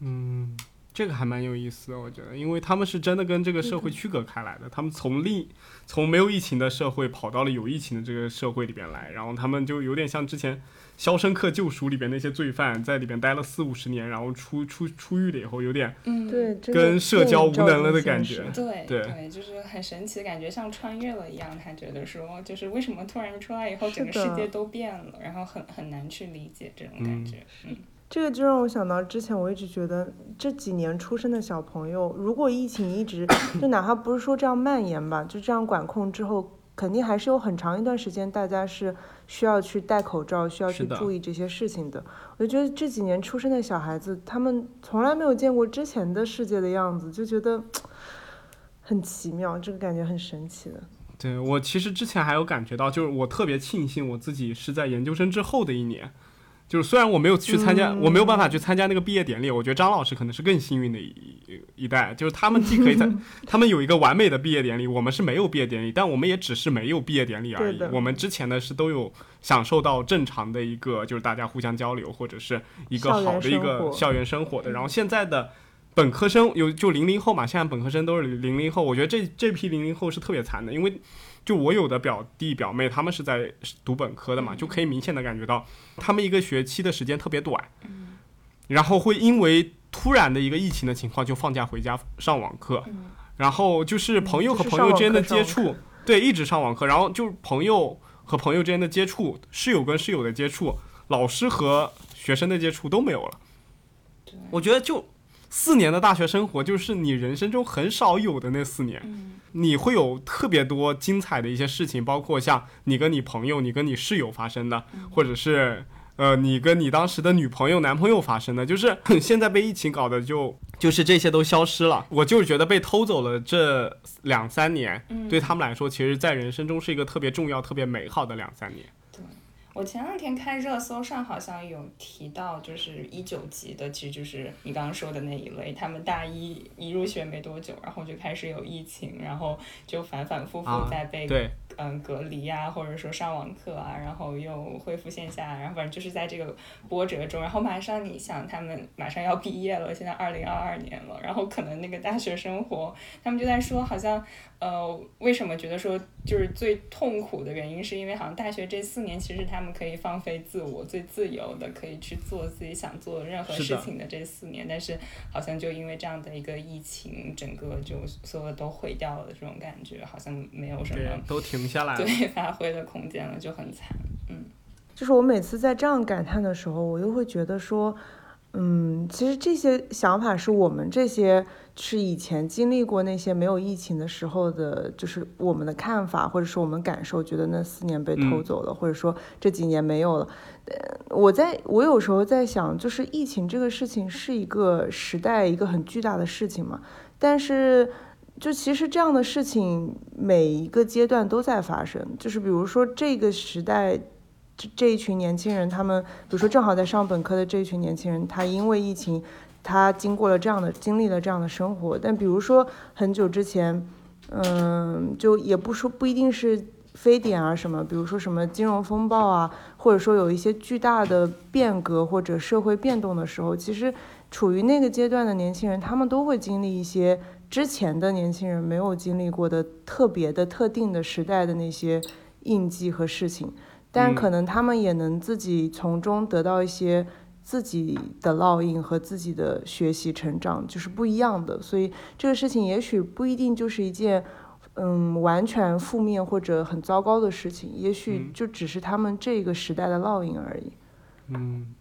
嗯，这个还蛮有意思的，我觉得，因为他们是真的跟这个社会区隔开来的，他们从另从没有疫情的社会跑到了有疫情的这个社会里边来，然后他们就有点像之前《肖申克救赎》里边那些罪犯，在里边待了四五十年，然后出出出狱了以后，有点嗯，对，跟社交无能了的感觉。对对就是很神奇的感觉，像穿越了一样。他觉得说，就是为什么突然出来以后，整个世界都变了，然后很很难去理解这种感觉。嗯这个就让我想到之前我一直觉得这几年出生的小朋友，如果疫情一直就哪怕不是说这样蔓延吧，就这样管控之后，肯定还是有很长一段时间大家是需要去戴口罩，需要去注意这些事情的。我就觉得这几年出生的小孩子，他们从来没有见过之前的世界的样子，就觉得很奇妙，这个感觉很神奇的。对我其实之前还有感觉到，就是我特别庆幸我自己是在研究生之后的一年，就是虽然我没有去参加，嗯我没有办法去参加那个毕业典礼，我觉得张老师可能是更幸运的一一代，就是他们既可以在，他们有一个完美的毕业典礼，我们是没有毕业典礼，但我们也只是没有毕业典礼而已。我们之前呢是都有享受到正常的一个，就是大家互相交流或者是一个好的一个校园生活的。然后现在的。本科生有就零零后嘛，现在本科生都是零零后，我觉得这这批零零后是特别惨的，因为就我有的表弟表妹，他们是在读本科的嘛，就可以明显的感觉到他们一个学期的时间特别短，然后会因为突然的一个疫情的情况，就放假回家上网课，嗯。然后就是朋友和朋友之间的接触，对，一直上网课，然后就是朋友和朋友之间的接触，室友跟室友的接触，老师和学生的接触都没有了。我觉得就四年的大学生活，就是你人生中很少有的那四年。嗯你会有特别多精彩的一些事情，包括像你跟你朋友、你跟你室友发生的，或者是呃你跟你当时的女朋友、男朋友发生的，就是现在被疫情搞得就就是这些都消失了。我就是觉得被偷走了这两三年，嗯对他们来说，其实在人生中是一个特别重要、特别美好的两三年。我前两天看热搜上好像有提到，就是一九级的，其实就是你刚刚说的那一类，他们大一一入学没多久，然后就开始有疫情，然后就反反复复啊在被、对，嗯隔离啊，或者说上网课啊，然后又恢复线下，然后反正就是在这个波折中，然后马上你想他们马上要毕业了，现在二零二二年了，然后可能那个大学生活，他们就在说好像呃为什么觉得说就是最痛苦的原因，是因为好像大学这四年其实他们可以放飞自我，最自由的可以去做自己想做的任何事情的这四年，但是好像就因为这样的一个疫情，整个就所有都毁掉了，这种感觉好像没有什么对，都停下来了。对发挥的空间了，就很惨。嗯就是我每次在这样感叹的时候，我又会觉得说，嗯，其实这些想法是我们这些是以前经历过那些没有疫情的时候的，就是我们的看法，或者说我们感受，觉得那四年被偷嗯走了，或者说这几年没有了。呃，我在我有时候在想，就是疫情这个事情是一个时代一个很巨大的事情嘛，但是。就其实这样的事情，每一个阶段都在发生。就是比如说这个时代，这一群年轻人，他们比如说正好在上本科的这一群年轻人，他因为疫情，他经过了这样的经历了这样的生活。但比如说很久之前，嗯，就也不说不一定是非典啊什么，比如说什么金融风暴啊，或者说有一些巨大的变革或者社会变动的时候，其实处于那个阶段的年轻人，他们都会经历一些之前的年轻人没有经历过的特别的、特定的时代的那些印记和事情。但嗯可能他们也能自己从中得到一些自己的烙印和自己的学习成长，就是不一样的。所以这个事情也许不一定就是一件，嗯，完全负面或者很糟糕的事情，也许嗯就只是他们这个时代的烙印而已。嗯，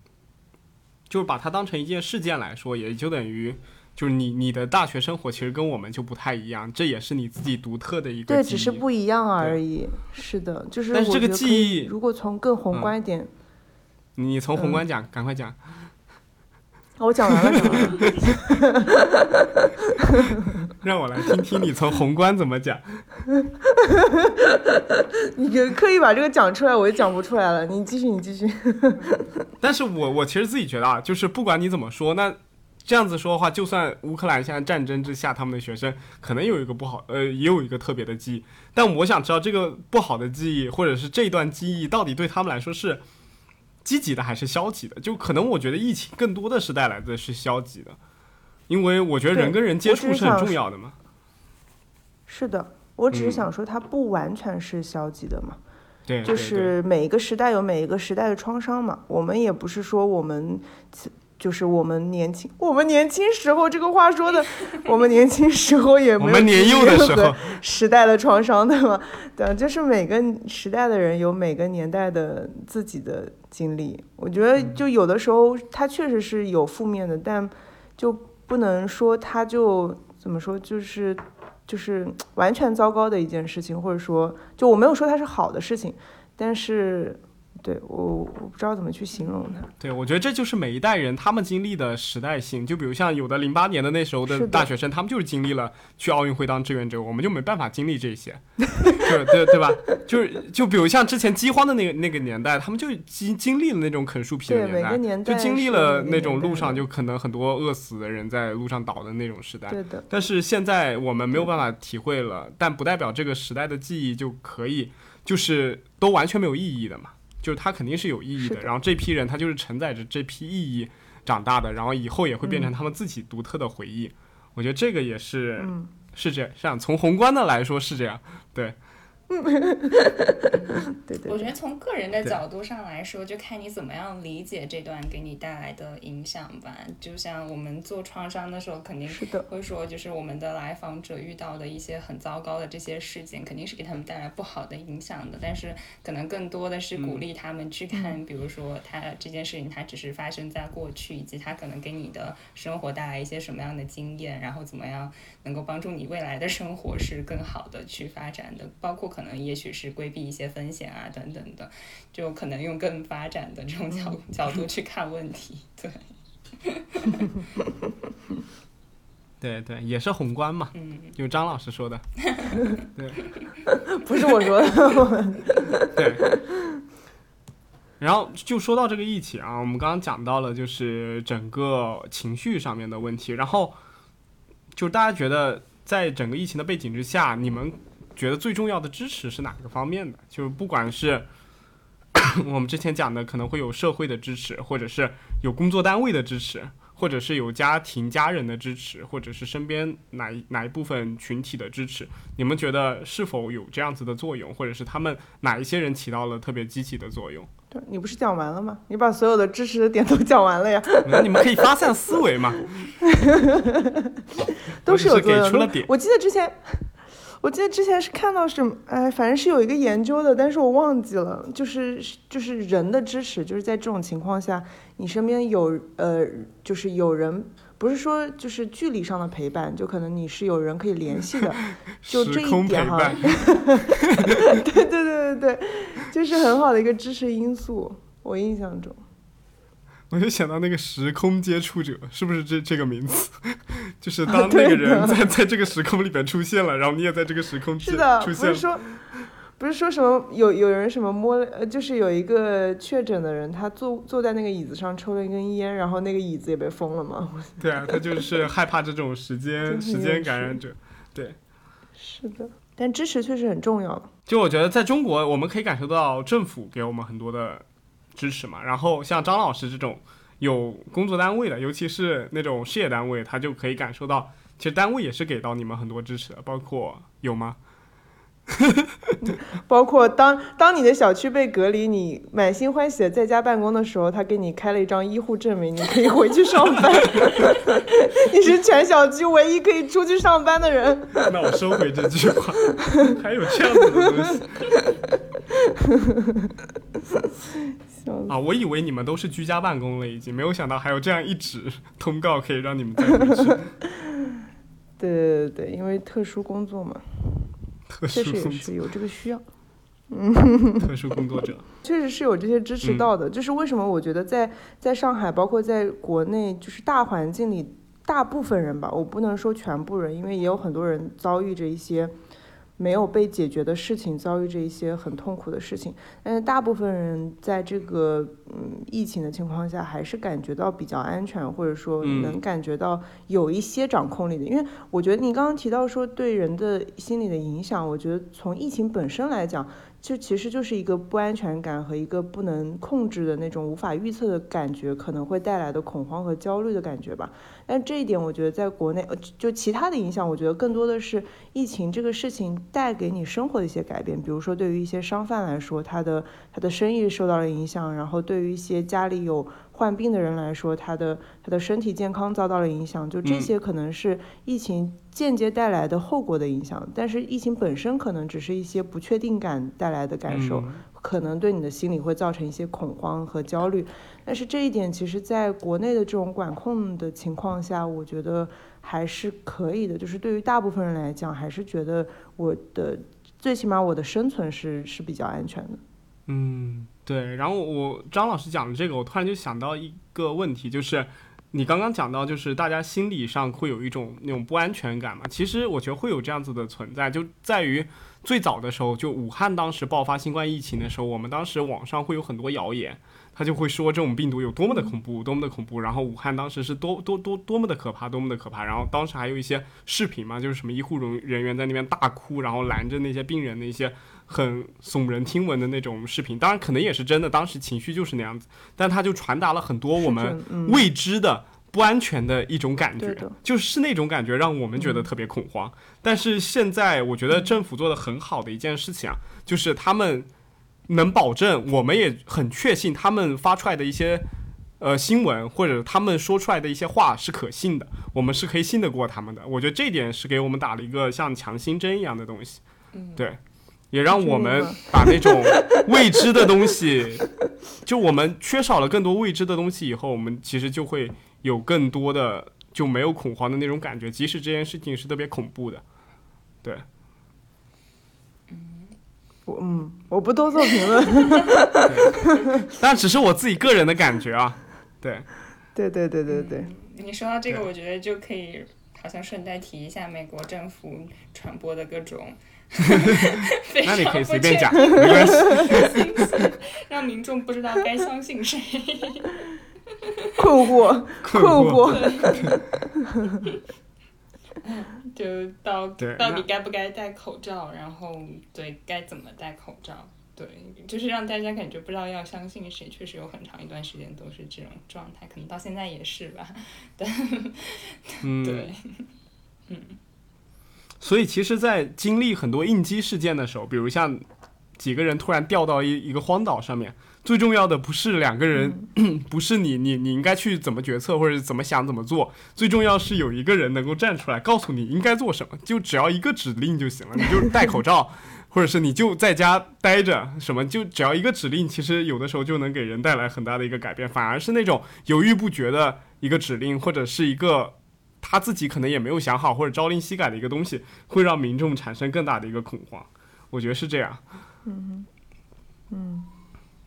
就是把它当成一件事件来说，也就等于就是你你的大学生活其实跟我们就不太一样，这也是你自己独特的一个对，只是不一样而已。是的，就是但是这个记忆如果从更宏嗯观一点，你从宏嗯观讲，赶快讲。哦我讲完了，讲完了。让我来听听你从宏观怎么讲。你刻意把这个讲出来，我就讲不出来了。你继续，你继续。但是我我其实自己觉得啊，就是不管你怎么说，那这样子说的话，就算乌克兰现在战争之下，他们的学生可能有一个不好，呃，也有一个特别的记忆。但我想知道这个不好的记忆，或者是这段记忆，到底对他们来说是积极的还是消极的？就可能我觉得疫情更多的是带来的是消极的，因为我觉得人跟人接触是很重要的嘛。是的，我只是嗯想说，它不完全是消极的嘛。对，就对是每一个时代有每一个时代的创伤嘛。我们也不是说我们就是我们年轻，我们年轻时候这个话说的，我们年轻时候也没有我们年幼的时候任 何，时代的创伤，对吗？对，就是每个时代的人有每个年代的自己的经历。我觉得嗯就有的时候它确实是有负面的，但就不能说它就怎么说，就是就是完全糟糕的一件事情，或者说就我没有说它是好的事情，但是对我我不知道怎么去形容它。对，我觉得这就是每一代人他们经历的时代性。就比如像有的零八年的那时候的大学生，他们就是经历了去奥运会当志愿者，我们就没办法经历这些，对对对吧？就是就比如像之前饥荒的那个那个年代，他们就经经历了那种啃树皮的对每个年代，年代就经历了那种路上就可能很多饿死的人在路上倒的那种时代。对的，但是现在我们没有办法体会了，但不代表这个时代的记忆就可以，就是都完全没有意义的嘛。就是它肯定是有意义的，的然后这批人他就是承载着这批意义长大的，然后以后也会变成嗯他们自己独特的回忆。我觉得这个也是、嗯。是这样，这样从宏观的来说是这样，对，对对对。我觉得从个人的角度上来说，就看你怎么样理解这段给你带来的影响吧。就像我们做创伤的时候，肯定会说，就是我们的来访者遇到的一些很糟糕的这些事件，肯定是给他们带来不好的影响的。但是可能更多的是鼓励他们去看，比如说他这件事情，它只是发生在过去，以及它可能给你的生活带来一些什么样的经验，然后怎么样能够帮助你未来的生活是更好的去发展的，包括可能也许是规避一些风险啊等等的，就可能用更发展的这种角角度去看问题。对，对对，也是宏观嘛，嗯，就张老师说的，对 不是我说的，对。然后就说到这个疫情啊，我们刚刚讲到了就是整个情绪上面的问题，然后就大家觉得在整个疫情的背景之下，你们觉得最重要的支持是哪个方面的？就是不管是 我们之前讲的，可能会有社会的支持，或者是有工作单位的支持，或者是有家庭家人的支持，或者是身边哪一哪一部分群体的支持，你们觉得是否有这样子的作用，或者是他们哪一些人起到了特别积极的作用？对你不是讲完了吗？你把所有的知识的点都讲完了呀，那你们可以发散思维嘛。都 是给出了用的点。我记得之前，我记得之前是看到什么，哎，反正是有一个研究的，但是我忘记了，就是就是人的支持，就是在这种情况下，你身边有呃，就是有人。不是说就是距离上的陪伴，就可能你是有人可以联系的，就这一点哈，对对对对对，就是很好的一个支持因素。我印象中，我就想到那个时空接触者，是不是这这个名词？就是当那个人的在在这个时空里边出现了，然后你也在这个时空接是的，出现了。不是说，不是说什么有有人什么摸了，呃，就是有一个确诊的人，他坐坐在那个椅子上抽了一根烟，然后那个椅子也被封了嘛。对啊，他就是害怕这种时间时间感染者。对，是的，但支持确实很重要。就我觉得在中国，我们可以感受到政府给我们很多的支持嘛。然后像张老师这种有工作单位的，尤其是那种事业单位，他就可以感受到，其实单位也是给到你们很多支持的，包括有吗？包括当当你的小区被隔离，你满心欢喜的在家办公的时候，他给你开了一张医护证明，你可以回去上班。你是全小区唯一可以出去上班的人。那我收回这句话，还有这样子的东西 啊！我以为你们都是居家办公了，已经没有想到还有这样一纸 通告可以让你们再回去。对对对对，因为特殊工作嘛，特确实也是有这个需要。嗯特殊工作者，确实是有这些支持嗯到的，就是为什么我觉得在在上海，包括在国内，就是大环境里，大部分人吧，我不能说全部人，因为也有很多人遭遇着一些没有被解决的事情，遭遇这一些很痛苦的事情，但是大部分人在这个嗯疫情的情况下，还是感觉到比较安全，或者说嗯能感觉到有一些掌控力的，因为我觉得你刚刚提到说对人的心理的影响，我觉得从疫情本身来讲。就其实就是一个不安全感和一个不能控制的那种无法预测的感觉，可能会带来的恐慌和焦虑的感觉吧。但这一点，我觉得在国内，就其他的影响，我觉得更多的是疫情这个事情带给你生活的一些改变。比如说，对于一些商贩来说，他的他的生意受到了影响；然后对于一些家里有患病的人来说，他的他的身体健康遭到了影响。就这嗯些可能是疫情间接带来的后果的影响，但是疫情本身可能只是一些不确定感带来的感受。嗯可能对你的心理会造成一些恐慌和焦虑。但是这一点，其实在国内的这种管控的情况下，我觉得还是可以的。就是对于大部分人来讲，还是觉得我的最起码我的生存是是比较安全的。嗯，对。然后我张老师讲的这个，我突然就想到一个问题，就是你刚刚讲到，就是大家心理上会有一种那种不安全感嘛。其实我觉得会有这样子的存在，就在于最早的时候，就武汉当时爆发新冠疫情的时候，我们当时网上会有很多谣言。他就会说这种病毒有多么的恐怖，多么的恐怖，然后武汉当时是多多多多么的可怕，多么的可怕，然后当时还有一些视频嘛，就是什么医护人人员在那边大哭，然后拦着那些病人的一些很耸人听闻的那种视频，当然可能也是真的，当时情绪就是那样子，但他就传达了很多我们未知的。不安全的一种感觉，就是那种感觉让我们觉得特别恐慌。但是现在我觉得政府做的很好的一件事情啊，就是他们能保证，我们也很确信他们发出来的一些呃新闻或者他们说出来的一些话是可信的，我们是可以信得过他们的。我觉得这点是给我们打了一个像强心针一样的东西，嗯，对，也让我们把那种未知的东西，就我们缺少了更多未知的东西以后，我们其实就会有更多的就没有恐慌的那种感觉，即使这件事情是特别恐怖的，对。我嗯，我不多做评论。但只是我自己个人的感觉啊，对，对对对对对，你说到这个，我觉得就可以好像顺带提一下美国政府传播的各种 非那你可以随便讲，没关系。让民众不知道该相信谁。困惑困惑。就到到底该不该戴口罩，然后对该怎么戴口罩，对，就是让大家感觉不知道要相信谁，确实有很长一段时间都是这种状态，可能到现在也是吧。对 嗯，对，所以其实，在经历很多应激事件的时候，比如像几个人突然掉到一一个荒岛上面，最重要的不是两个人，不是你你你应该去怎么决策或者怎么想怎么做，最重要是有一个人能够站出来告诉你应该做什么，就只要一个指令就行了，你就戴口罩。或者是你就在家待着，什么就只要一个指令，其实有的时候就能给人带来很大的一个改变。反而是那种犹豫不决的一个指令，或者是一个他自己可能也没有想好或者朝令夕改的一个东西，会让民众产生更大的一个恐慌。我觉得是这样。嗯嗯，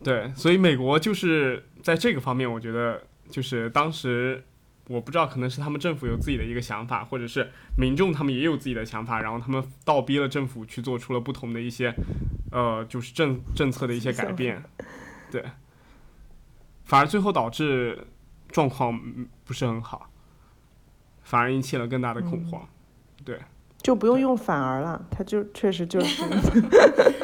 对，所以美国就是在这个方面，我觉得就是当时我不知道，可能是他们政府有自己的一个想法，或者是民众他们也有自己的想法，然后他们倒逼了政府去做出了不同的一些呃，就是政政策的一些改变。对，反而最后导致状况嗯不是很好，反而引起了更大的恐慌。对，就不用用反而了，他就确实就是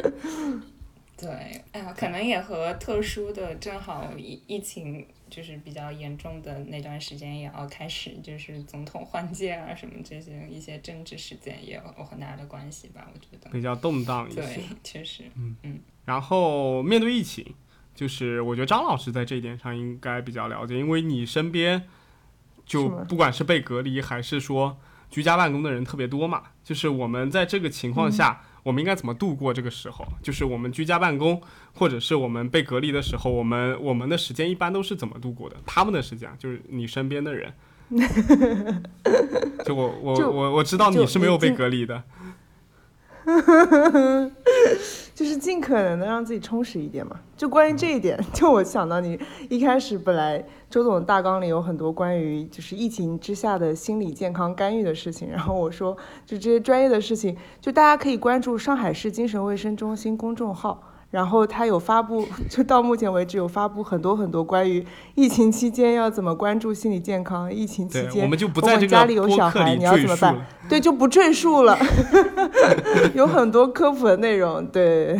对，哎呀，可能也和特殊的，正好疫疫情就是比较严重的那段时间也要开始，就是总统换届啊什么这些一些政治事件也有很大的关系吧，我觉得。比较动荡一些。对，确实，嗯嗯然后面对疫情，就是我觉得张老师在这一点上应该比较了解，因为你身边就不管是被隔离还是说居家办公的人特别多嘛，就是我们在这个情况下，我们应该怎么度过这个时候？就是我们居家办公或者是我们被隔离的时候，我们我们的时间一般都是怎么度过的？他们的时间啊就是你身边的人。就我我我我知道你是没有被隔离的，就是尽可能的让自己充实一点嘛。就关于这一点，就我想到你一开始本来周总大纲里有很多关于就是疫情之下的心理健康干预的事情，然后我说就这些专业的事情，就大家可以关注上海市精神卫生中心公众号。然后他有发布，就到目前为止有发布很多很多关于疫情期间要怎么关注心理健康，疫情期，间我们就不在这个家里有小孩，你要怎么办？对，就不赘述了，有很多科普的内容。对，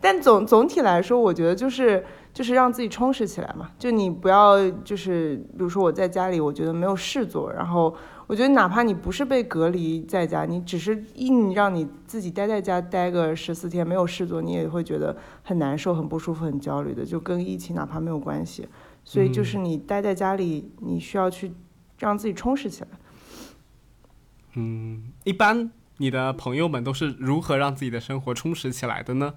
但总总体来说，我觉得就是就是让自己充实起来嘛。就你不要就是，比如说我在家里，我觉得没有事做，然后我觉得哪怕你不是被隔离在家，你只是硬让你自己待在家待个十四天没有事做，你也会觉得很难受、很不舒服、很焦虑的，就跟疫情哪怕没有关系。所以就是你待在家里，你需要去让自己充实起来。嗯，一般你的朋友们都是如何让自己的生活充实起来的呢？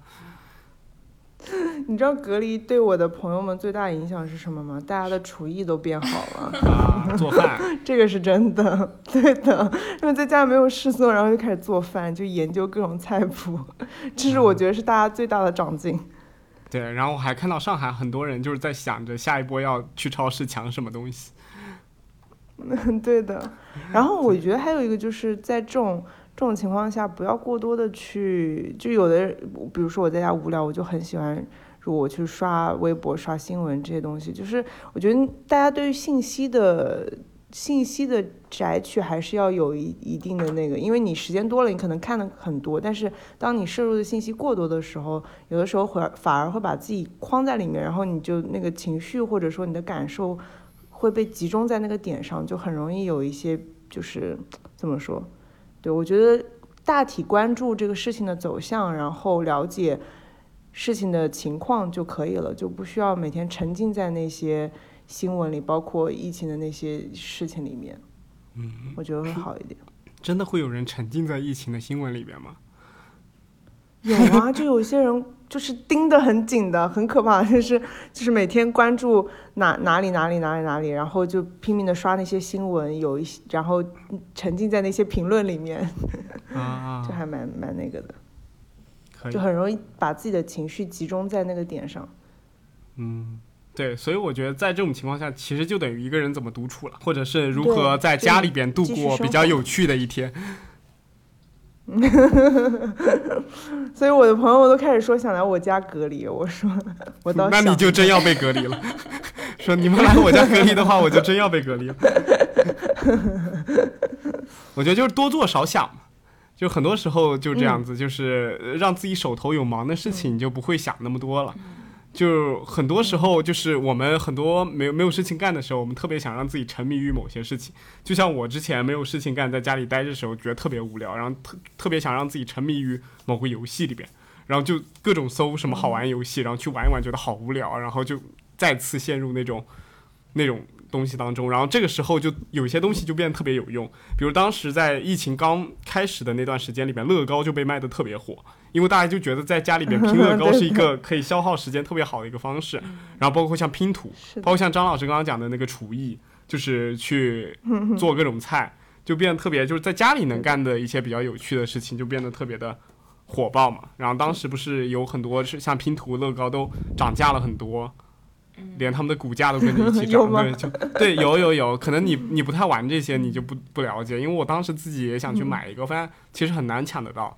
你知道隔离对我的朋友们最大影响是什么吗？大家的厨艺都变好了，啊，做饭，这个是真的，对的。因为在家没有事做，然后就开始做饭，就研究各种菜谱，这是我觉得是大家最大的长进。对，然后我还看到上海很多人就是在想着下一波要去超市抢什么东西。嗯 对的。然后我觉得还有一个就是在这种这种情况下，不要过多的去，就有的，比如说我在家无聊，我就很喜欢。如果我去刷微博、刷新闻这些东西，就是我觉得大家对于信息的信息的摘取还是要有一一定的那个，因为你时间多了，你可能看的很多，但是当你摄入的信息过多的时候，有的时候会反而会把自己框在里面，然后你就那个情绪或者说你的感受会被集中在那个点上，就很容易有一些就是怎么说？对我觉得大体关注这个事情的走向，然后了解事情的情况就可以了，就不需要每天沉浸在那些新闻里，包括疫情的那些事情里面。嗯，我觉得会好一点。真的会有人沉浸在疫情的新闻里边吗？有啊，就有些人就是盯得很紧的，很可怕，就是就是每天关注哪哪里哪里哪里哪里，然后就拼命的刷那些新闻，有一些然后沉浸在那些评论里面，啊 就还蛮蛮那个的，就，很容易把自己的情绪集中在那个点上。嗯。对，所以我觉得在这种情况下，其实就等于一个人怎么独处了，或者是如何在家里边度过比较有趣的一天。所以我的朋友都开始说想来我家隔离，我说我到那你就真要被隔离了。说你们来我家隔离的话，我就真要被隔离了。我觉得就是多做少想嘛，就很多时候就这样子，就是呃让自己手头有忙的事情，你就不会想那么多了。就很多时候，就是我们很多没有没有事情干的时候，我们特别想让自己沉迷于某些事情。就像我之前没有事情干，在家里待着的时候，觉得特别无聊，然后特特别想让自己沉迷于某个游戏里边，然后就各种搜什么好玩游戏，然后去玩一玩，觉得好无聊，然后就再次陷入那种那种东西当中。然后这个时候就有些东西就变得特别有用，比如当时在疫情刚开始的那段时间里面，乐高就被卖得特别火，因为大家就觉得在家里边拼乐高 是一个可以消耗时间特别好的一个方式。然后包括像拼图，包括像张老师刚刚讲的那个厨艺，就是去做各种菜，就变得特别就是在家里能干的一些比较有趣的事情，就变得特别的火爆嘛。然后当时不是有很多是像拼图、乐高都涨价了很多。连他们的股价都跟着一起涨，对，就对，有有有，可能你你不太玩这些，你就不不了解。因为我当时自己也想去买一个，发现其实很难抢得到，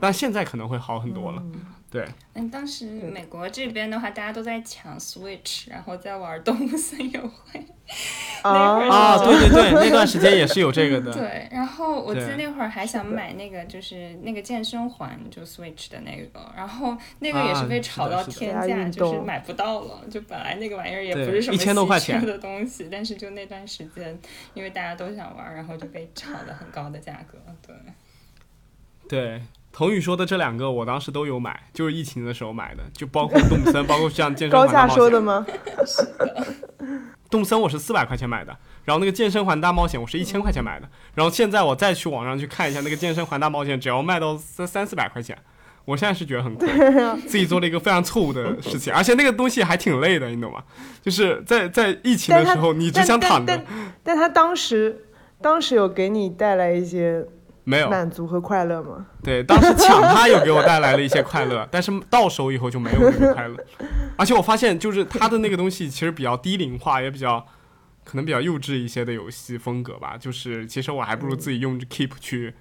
但现在可能会好很多了。对，嗯，当时美国这边的话，大家都在抢 Switch，然后在玩动物森友会。那会儿啊，对对对，那段时间也是有这个的。对，然后我记得那会儿还想买那个，就是那个健身环，就 Switch 的那个，然后那个也是被啊炒到天价，运就是买不到了。就本来那个玩意儿也不是什么1000多块稀缺钱的东西，但是就那段时间，因为大家都想玩，然后就被炒的很高的价格。对，对，童宇说的这两个，我当时都有买，就是疫情的时候买的，就包括动森，包括像健身高价环大冒险。说的吗？动森我是四百块钱买的，然后那个健身环大冒险我是一千块钱买的，然后现在我再去网上去看一下那个健身环大冒险，只要卖到三三四百块钱，我现在是觉得很贵，自己做了一个非常错误的事情，而且那个东西还挺累的，你懂吗？就是在在疫情的时候，你只想躺着，但他当时当时有给你带来一些没有，满足和快乐吗？对，当时抢它有给我带来了一些快乐，但是到手以后就没有那个快乐。而且我发现，就是它的那个东西其实比较低龄化，也比较可能比较幼稚一些的游戏风格吧。就是其实我还不如自己用 Keep 去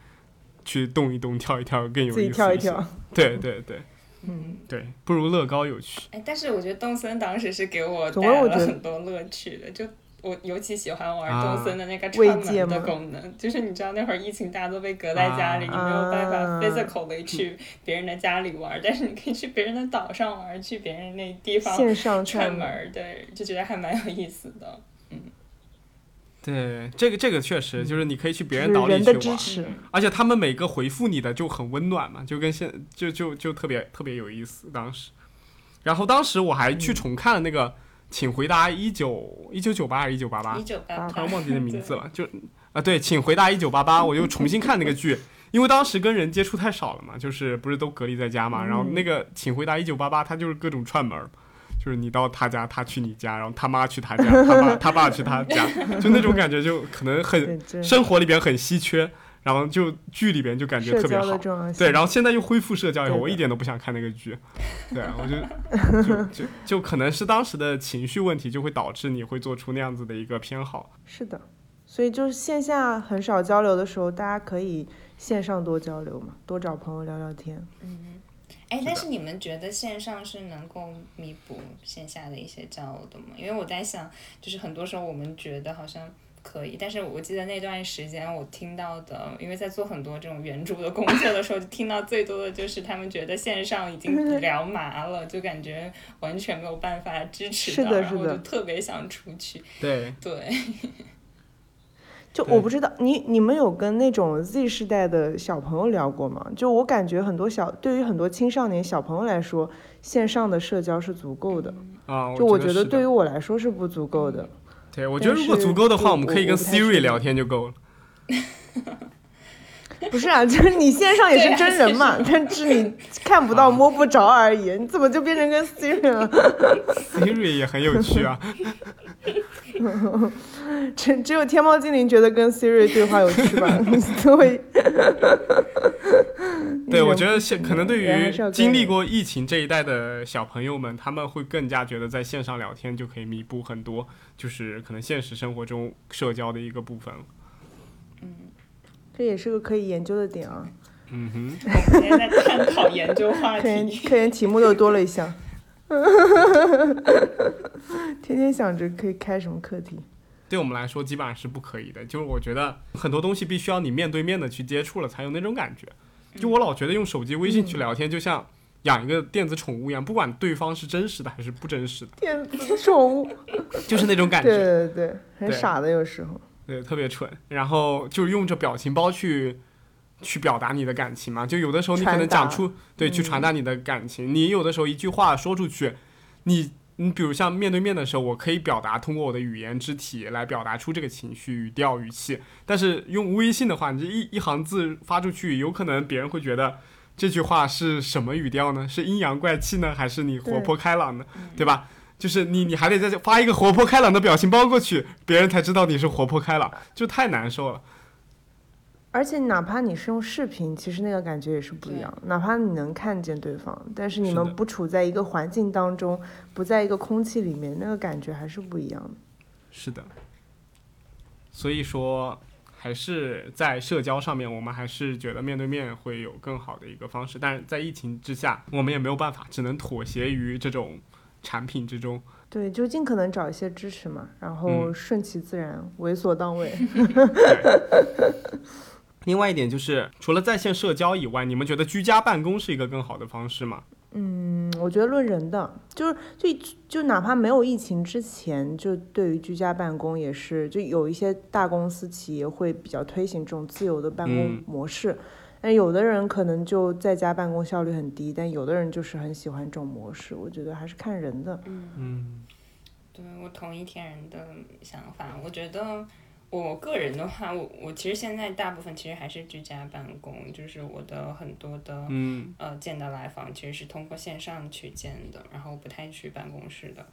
去动一动、跳一跳更有意思自己跳一些跳。。对对对嗯，对，不如乐高有趣。哎，但是我觉得动森当时是给我带来了很多乐趣的，就。我尤其喜欢玩啊动森的那个慰串门的功能，就是你知道那会儿疫情大家都被隔在家里，你没有办法啊 physically 去别人的家里玩，但是你可以去别人的岛上玩，去别人那地方线上串串门儿，对，就觉得还蛮有意思的。嗯对，这个这个确实就是你可以去别人岛里去玩，支持，而且他们每个回复你的就很温暖嘛，就跟现就就就特别特别有意思。当时，然后当时我还去重看了那个《请回答一九一九九八》还是一九八八？一，九八啊八，突然忘记那名字了，就啊对，请回答一九八八，我又重新看那个剧，因为当时跟人接触太少了嘛，就是不是都隔离在家嘛，然后那个请回答一九八八，他就是各种串门。就是你到他家，他去你家，然后他妈去他家，他爸他爸去他家，就那种感觉，就可能很生活里边很稀缺，然后就剧里边就感觉特别好。对，然后现在又恢复社交以后，我一点都不想看那个剧。对啊，我就就就就可能是当时的情绪问题，就会导致你会做出那样子的一个偏好。是的，所以就是线下很少交流的时候，大家可以线上多交流嘛，多找朋友聊聊天。嗯哎，但是你们觉得线上是能够弥补线下的一些交流的吗？因为我在想，就是很多时候我们觉得好像可以。但是我记得那段时间我听到的，因为在做很多这种援助的工作的时候，就听到最多的就是他们觉得线上已经聊麻了，就感觉完全没有办法支持的是的然后就特别想出去。对，对，对就我不知道你你们有跟那种 Z 世代的小朋友聊过吗？就我感觉很多小对于很多青少年小朋友来说，线上的社交是足够的。啊，就我觉得对于我来说是不足够的。对，我觉得如果足够的话，我们可以跟 Siri 聊天就够了。不是啊，就是你线上也是真人嘛，但是你看不到摸不着而已，你怎么就变成跟 Siri 了？Siri 也很有趣啊。只只有天猫精灵觉得跟 Siri 对话有趣吧？作为对，我觉得现可能对于经历过疫情这一代的小朋友们，他们会更加觉得在线上聊天就可以弥补很多，就是可能现实生活中社交的一个部分了。这也是个可以研究的点啊。嗯哼，我们今天在探讨研究话 题。科研题目又多了一项，天天想着可以开什么课题。对我们来说基本上是不可以的。就是我觉得很多东西必须要你面对面的去接触了，才有那种感觉。就我老觉得用手机微信去聊天，就像养一个电子宠物一样，不管对方是真实的还是不真实的，电子宠物，就是那种感觉。对对对，很傻的有时候。对，特别蠢。然后就是用着表情包去去表达你的感情嘛。就有的时候你可能讲出对去传达你的感情，你有的时候一句话说出去，你你比如像面对面的时候，我可以表达通过我的语言肢体来表达出这个情绪、语调、语气。但是用微信的话，你这一一行字发出去，有可能别人会觉得。这句话是什么语调呢？是阴阳怪气呢，还是你活泼开朗呢？对吧？就是你，你还得再发一个活泼开朗的表情包过去，别人才知道你是活泼开朗，就太难受了。而且哪怕你是用视频，其实那个感觉也是不一样。哪怕你能看见对方，但是你们不处在一个环境当中，不在一个空气里面，那个感觉还是不一样的。是的，所以说还是在社交上面，我们还是觉得面对面会有更好的一个方式。但是在疫情之下，我们也没有办法，只能妥协于这种产品之中。对，就尽可能找一些支持嘛，然后嗯顺其自然，为所当为。另外一点就是，除了在线社交以外，你们觉得居家办公是一个更好的方式吗？嗯，我觉得论人的，就是就就哪怕没有疫情之前，就对于居家办公也是，就有一些大公司企业会比较推行这种自由的办公嗯模式。但有的人可能就在家办公效率很低，但有的人就是很喜欢这种模式。我觉得还是看人的。嗯对我同意天然的想法，我觉得我个人的话，我我其实现在大部分其实还是居家办公，就是我的很多的嗯呃见的来访其实是通过线上去见的，然后不太去办公室的。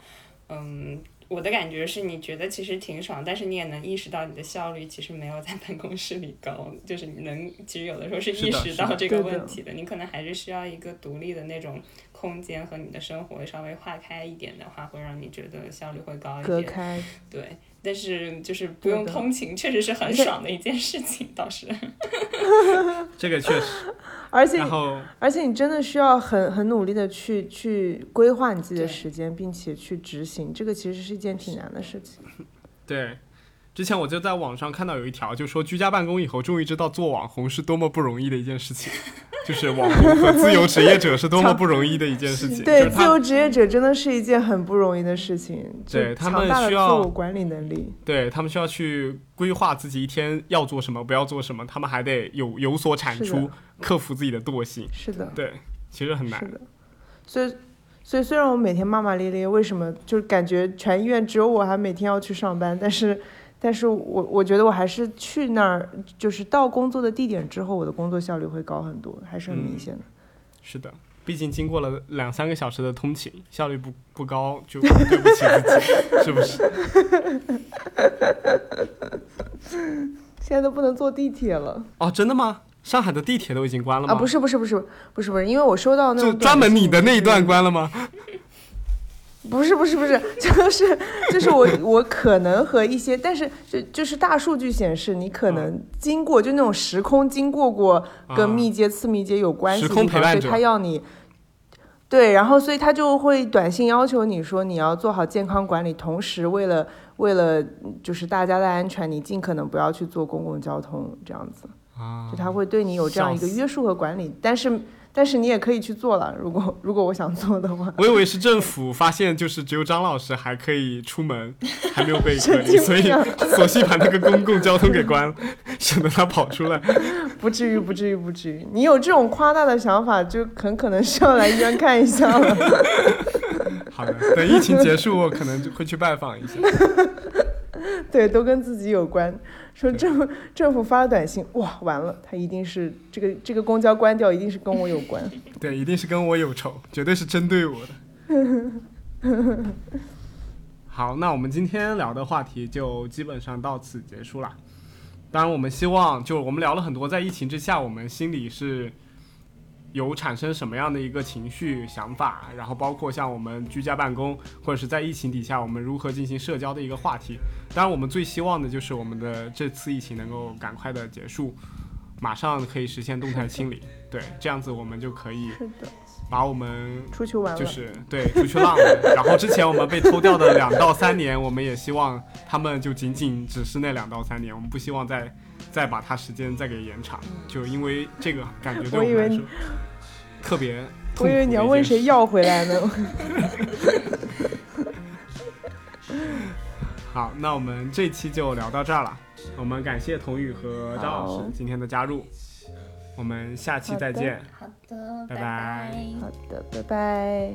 嗯，我的感觉是你觉得其实挺爽，但是你也能意识到你的效率其实没有在办公室里高，就是你能其实有的时候是意识到这个问题的，你可能还是需要一个独立的那种空间和你的生活稍微划开一点的话，会让你觉得效率会高一点。隔开，对，但是就是不用通勤，确实是很爽的一件事情，倒是。这个确实。而且而且你真的需要很很努力的去去规划你自己的时间，并且去执行，这个其实是一件挺难的事情。对，之前我就在网上看到有一条，就说居家办公以后，终于知道做网红是多么不容易的一件事情，就是网红和自由职业者是多么不容易的一件事情。对，就是自由职业者真的是一件很不容易的事情，对他们需要自我管理能力。对他们需要去规划自己一天要做什么，不要做什么，他们还得有有所产出，克服自己的惰性。是的，对，其实很是难。的。所以，所以虽然我每天骂骂咧咧，为什么就是感觉全医院只有我还每天要去上班，但是，但是我我觉得我还是去那儿，就是到工作的地点之后，我的工作效率会高很多，还是很明嗯显的。是的，毕竟经过了两三个小时的通勤，效率不不高，就 对不起自己，是不是？现在都不能坐地铁了哦，真的吗？上海的地铁都已经关了吗？啊！不是不是不是不是不是，因为我收到那种就专门你的那一段关了吗？不是不是不 是，就是就是我我可能和一些，但是就就是大数据显示，你可能经过、就那种时空经过过跟啊密接、次密接有关系时空陪伴者他要你。对，然后所以他就会短信要求你说你要做好健康管理，同时为了为了就是大家的安全，你尽可能不要去坐公共交通这样子。啊就，他会对你有这样一个约束和管理，但是但是你也可以去做了，如果如果我想做的话。我以为是政府发现就是只有张老师还可以出门，还没有被隔离，所以 索性把那个公共交通给关了，省得他跑出来。不至于，不至于，不至于。你有这种夸大的想法，就很可能是要来医院看一下了。好的，等疫情结束，我可能就会去拜访一下。对，都跟自己有关。说政府政府发了短信，哇，完了，他一定是这个这个公交关掉，一定是跟我有关。对，一定是跟我有仇，绝对是针对我的。好，那我们今天聊的话题就基本上到此结束了。当然，我们希望就我们聊了很多，在疫情之下，我们心里是有产生什么样的一个情绪、想法，然后包括像我们居家办公，或者是在疫情底下我们如何进行社交的一个话题。当然，我们最希望的就是我们的这次疫情能够赶快的结束，马上可以实现动态清理。对，这样子我们就可以是的，把我们出去玩。就是对出去浪了。然后之前我们被偷掉的两到三年，我们也希望他们就仅仅只是那两到三年，我们不希望再再把它时间再给延长，就因为这个感觉对我们来说特别痛苦的一件事。我以为你要问谁要回来呢。好，那我们这期就聊到这儿了。我们感谢童宇和张老师今天的加入，我们下期再见。好的，拜拜拜好的，拜拜。